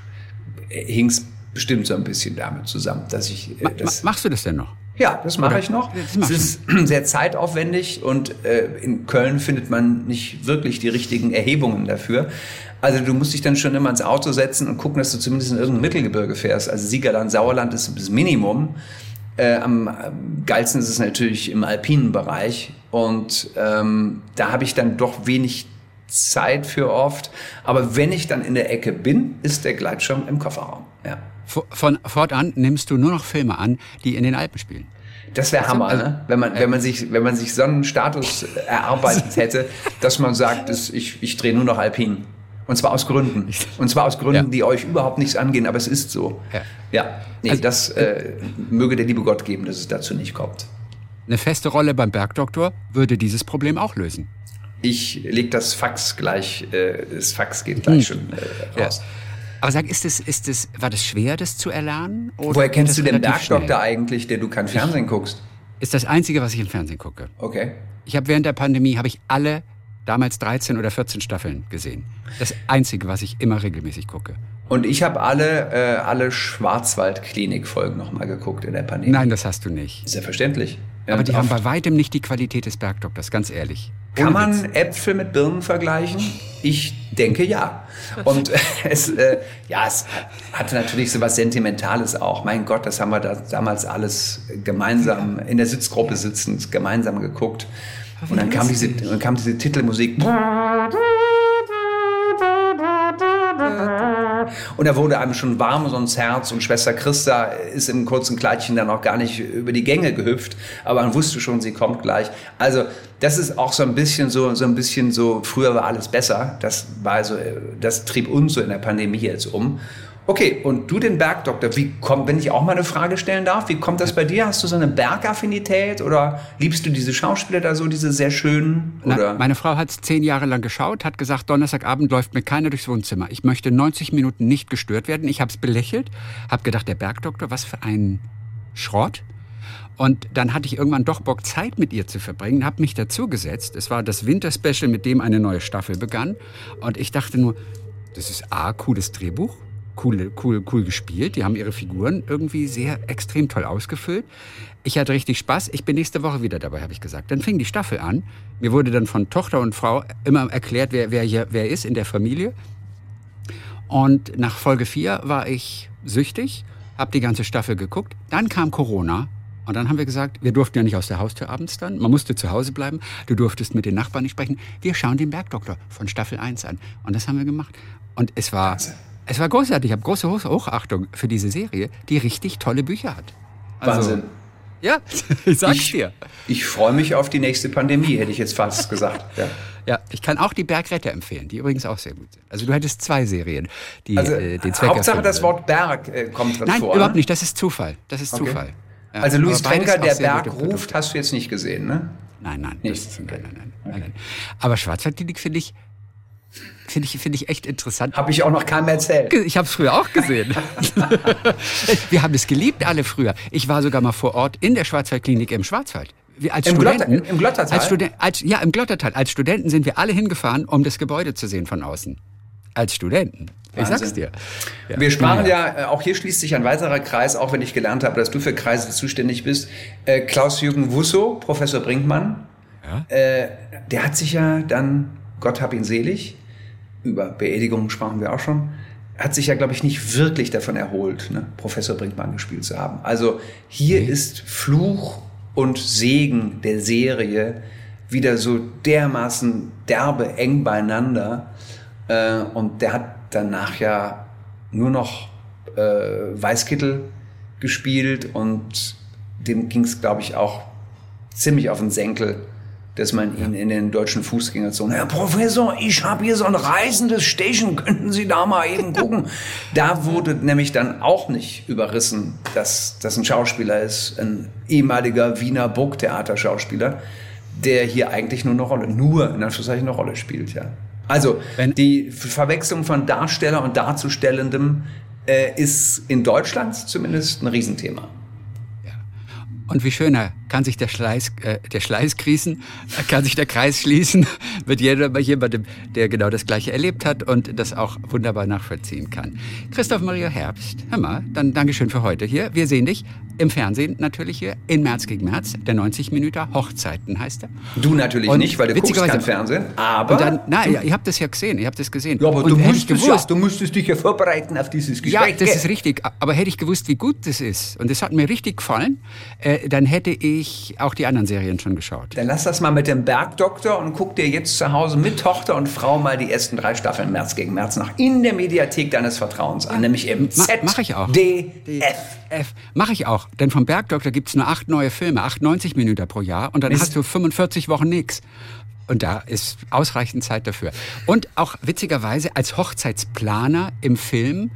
Speaker 2: äh, hing es bestimmt so ein bisschen damit zusammen, dass ich.
Speaker 3: Äh, das Machst du das denn noch?
Speaker 2: Ja, das mache ich noch. Es ist sehr zeitaufwendig und äh, in Köln findet man nicht wirklich die richtigen Erhebungen dafür. Also du musst dich dann schon immer ins Auto setzen und gucken, dass du zumindest in irgendeinem Mittelgebirge fährst. Also Siegerland, Sauerland ist das Minimum. Äh, am geilsten ist es natürlich im alpinen Bereich. Und ähm, da habe ich dann doch wenig Zeit für oft. Aber wenn ich dann in der Ecke bin, ist der Gleitschirm im Kofferraum. Ja.
Speaker 3: Von fortan nimmst du nur noch Filme an, die in den Alpen spielen.
Speaker 2: Das wäre Hammer, also, ne? wenn, man, wenn, man sich, wenn man sich so einen Status erarbeitet hätte, dass man sagt, dass ich, ich drehe nur noch Alpin. Und zwar aus Gründen. Und zwar aus Gründen, ja. die euch überhaupt nichts angehen, aber es ist so. Ja, ja. Nee, also, das äh, möge der liebe Gott geben, dass es dazu nicht kommt.
Speaker 3: Eine feste Rolle beim Bergdoktor würde dieses Problem auch lösen.
Speaker 2: Ich lege das Fax gleich, äh, das Fax geht gleich hm. schon äh, raus. Ja.
Speaker 3: Aber sag, ist das, ist das, war das schwer, das zu erlernen?
Speaker 2: Woher kennst du den Bergdoktor eigentlich, der du kein Fernsehen ich, guckst?
Speaker 3: Ist das Einzige, was ich im Fernsehen gucke.
Speaker 2: Okay.
Speaker 3: Ich habe während der Pandemie, habe ich alle damals 13 oder 14 Staffeln gesehen. Das Einzige, was ich immer regelmäßig gucke.
Speaker 2: Und ich habe alle, äh, alle Schwarzwald-Klinik-Folgen nochmal geguckt in der Pandemie.
Speaker 3: Nein, das hast du nicht.
Speaker 2: Selbstverständlich.
Speaker 3: Ja, Aber die haben bei weitem nicht die Qualität des Bergdoktors, ganz ehrlich.
Speaker 2: Kann man Äpfel mit Birnen vergleichen? Ich denke ja. Und es, äh, ja, es hatte natürlich so was Sentimentales auch. Mein Gott, das haben wir da damals alles gemeinsam in der Sitzgruppe sitzend gemeinsam geguckt. Und dann kam diese, dann kam diese Titelmusik. Und da wurde einem schon warm ins Herz und Schwester Christa ist im kurzen Kleidchen dann auch gar nicht über die Gänge gehüpft, aber man wusste schon, sie kommt gleich. Also das ist auch so ein bisschen so, so ein bisschen so, früher war alles besser. Das war so, das trieb uns so in der Pandemie jetzt um. Okay, und du den Bergdoktor, wie kommt, wenn ich auch mal eine Frage stellen darf, wie kommt das bei dir? Hast du so eine Bergaffinität oder liebst du diese Schauspieler da so, diese sehr schönen? Oder?
Speaker 3: Na, meine Frau hat zehn Jahre lang geschaut, hat gesagt, Donnerstagabend läuft mir keiner durchs Wohnzimmer. Ich möchte 90 Minuten nicht gestört werden. Ich habe es belächelt, habe gedacht, der Bergdoktor, was für ein Schrott. Und dann hatte ich irgendwann doch Bock, Zeit mit ihr zu verbringen, habe mich dazugesetzt. Es war das Winterspecial, mit dem eine neue Staffel begann. Und ich dachte nur, das ist A, cooles Drehbuch cool, cool, cool gespielt. Die haben ihre Figuren irgendwie sehr extrem toll ausgefüllt. Ich hatte richtig Spaß. Ich bin nächste Woche wieder dabei, habe ich gesagt. Dann fing die Staffel an. Mir wurde dann von Tochter und Frau immer erklärt, wer, wer, hier, wer ist in der Familie. Und nach Folge 4 war ich süchtig, habe die ganze Staffel geguckt. Dann kam Corona und dann haben wir gesagt, wir durften ja nicht aus der Haustür abends dann. Man musste zu Hause bleiben. Du durftest mit den Nachbarn nicht sprechen. Wir schauen den Bergdoktor von Staffel 1 an. Und das haben wir gemacht. Und es war, es war großartig. Ich habe große Hochachtung für diese Serie, die richtig tolle Bücher hat.
Speaker 2: Also, Wahnsinn.
Speaker 3: Ja, ich sag's ich, dir.
Speaker 2: Ich freue mich auf die nächste Pandemie, hätte ich jetzt fast gesagt. Ja.
Speaker 3: Ja, ich kann auch die Bergretter empfehlen, die übrigens auch sehr gut sind. Also du hättest zwei Serien, die
Speaker 2: also, äh, den Zweck Hauptsache das Wort Berg äh, kommt drin
Speaker 3: Nein,
Speaker 2: vor.
Speaker 3: Nein, überhaupt nicht. Das ist Zufall. Das ist okay. Zufall.
Speaker 2: Ja, also Louis Trenker, der Berg ruft, hast du jetzt nicht gesehen, ne?
Speaker 3: Nein, nein. Nicht. Ist, nein, nein, nein, okay. nein, Aber Schwarzwaldklinik finde ich Finde ich, find ich echt interessant.
Speaker 2: Habe ich auch noch keinem erzählt.
Speaker 3: Ich habe es früher auch gesehen. Wir haben es geliebt alle früher. Ich war sogar mal vor Ort in der Schwarzwaldklinik im Schwarzwald. Wir als
Speaker 2: Im,
Speaker 3: Studenten,
Speaker 2: Glotter, Im Glottertal?
Speaker 3: Als Studen als, ja, im Glottertal. Als Studenten sind wir alle hingefahren, um das Gebäude zu sehen von außen. Als Studenten. Ich sag's dir.
Speaker 2: Ja. Wir sprachen ja. ja, äh, auch hier schließt sich ein weiterer Kreis, auch wenn ich gelernt habe, dass du für Kreise zuständig bist. Äh, Klaus-Jürgen Wusso, Professor Brinkmann, ja? äh, der hat sich ja dann, Gott hab ihn selig, über Beerdigungen sprachen wir auch schon, hat sich ja, glaube ich, nicht wirklich davon erholt, ne, Professor Brinkmann gespielt zu haben. Also hier okay. ist Fluch und Segen der Serie wieder so dermaßen derbe eng beieinander. Äh, und der hat danach ja nur noch äh, Weißkittel gespielt und dem ging es, glaube ich, auch ziemlich auf den Senkel dass man ihn in den deutschen Fußgängerzonen, Herr Professor, ich habe hier so ein reisendes Station, könnten Sie da mal eben gucken? da wurde nämlich dann auch nicht überrissen, dass das ein Schauspieler ist, ein ehemaliger Wiener Burgtheater-Schauspieler, der hier eigentlich nur eine Rolle, nur in Anführungszeichen eine Rolle spielt, ja. Also Wenn die Verwechslung von Darsteller und Darzustellendem äh, ist in Deutschland zumindest ein Riesenthema.
Speaker 3: Und wie schöner kann sich der Schleiß, äh, der Schleiß krießen, kann sich der Kreis schließen mit jemandem, der genau das Gleiche erlebt hat und das auch wunderbar nachvollziehen kann. Christoph Maria Herbst, hör mal, dann Dankeschön für heute hier. Wir sehen dich im Fernsehen natürlich hier in März gegen März, der 90 Minuten Hochzeiten heißt er.
Speaker 2: Du natürlich und nicht, weil du guckst kein Fernsehen, aber... Und
Speaker 3: dann, nein, ja, ihr habt das ja gesehen, ihr habt das gesehen.
Speaker 2: Ja, aber du müsstest, gewusst, ja, du müsstest dich ja vorbereiten auf dieses Gespräch.
Speaker 3: Ja, das ist richtig, aber hätte ich gewusst, wie gut das ist und das hat mir richtig gefallen, äh, dann hätte ich auch die anderen Serien schon geschaut.
Speaker 2: Dann lass das mal mit dem Bergdoktor und guck dir jetzt zu Hause mit Tochter und Frau mal die ersten drei Staffeln März gegen März nach in der Mediathek deines Vertrauens an, nämlich im Ma Z
Speaker 3: F. Mache ich auch, denn vom Bergdoktor gibt es nur acht neue Filme, 98 Minuten pro Jahr und dann Mist. hast du 45 Wochen nichts. Und da ist ausreichend Zeit dafür. Und auch witzigerweise als Hochzeitsplaner im Film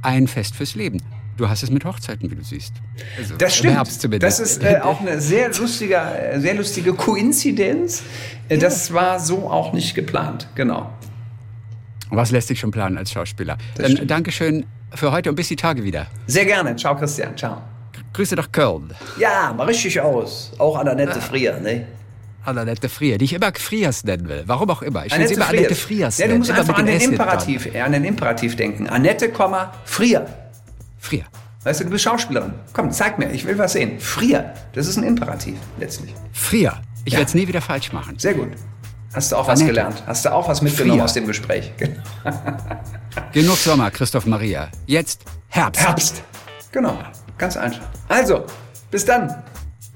Speaker 3: ein Fest fürs Leben. Du hast es mit Hochzeiten, wie du siehst.
Speaker 2: Also, das stimmt. Das ist äh, auch eine sehr lustige, äh, sehr lustige Koinzidenz. Äh, das war so auch nicht geplant. Genau.
Speaker 3: Was lässt sich schon planen als Schauspieler? Das Dann Dankeschön für heute und bis die Tage wieder.
Speaker 2: Sehr gerne. Ciao, Christian. Ciao.
Speaker 3: Grüße doch Köln.
Speaker 2: Ja, mal richtig aus. Auch Annette ah. Frier, ne?
Speaker 3: Annette Frier, die ich immer Friers nennen will. Warum auch immer. Ich will sie immer Annette Friers
Speaker 2: ja, Du musst immer einfach an den, Imperativ, an den Imperativ denken. Annette, Frier.
Speaker 3: Frier.
Speaker 2: Weißt du, du bist Schauspielerin. Komm, zeig mir, ich will was sehen. Frier. Das ist ein Imperativ, letztlich.
Speaker 3: Frier. Ich ja. werde es nie wieder falsch machen.
Speaker 2: Sehr gut. Hast du auch was gelernt? Hast du auch was mitgenommen Frier. aus dem Gespräch?
Speaker 3: Genug Sommer, Christoph Maria. Jetzt Herbst.
Speaker 2: Herbst. Genau. Ganz einfach. Also, bis dann.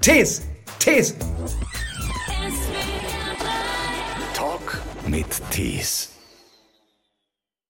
Speaker 2: Tees. Tees.
Speaker 1: Talk mit Tees.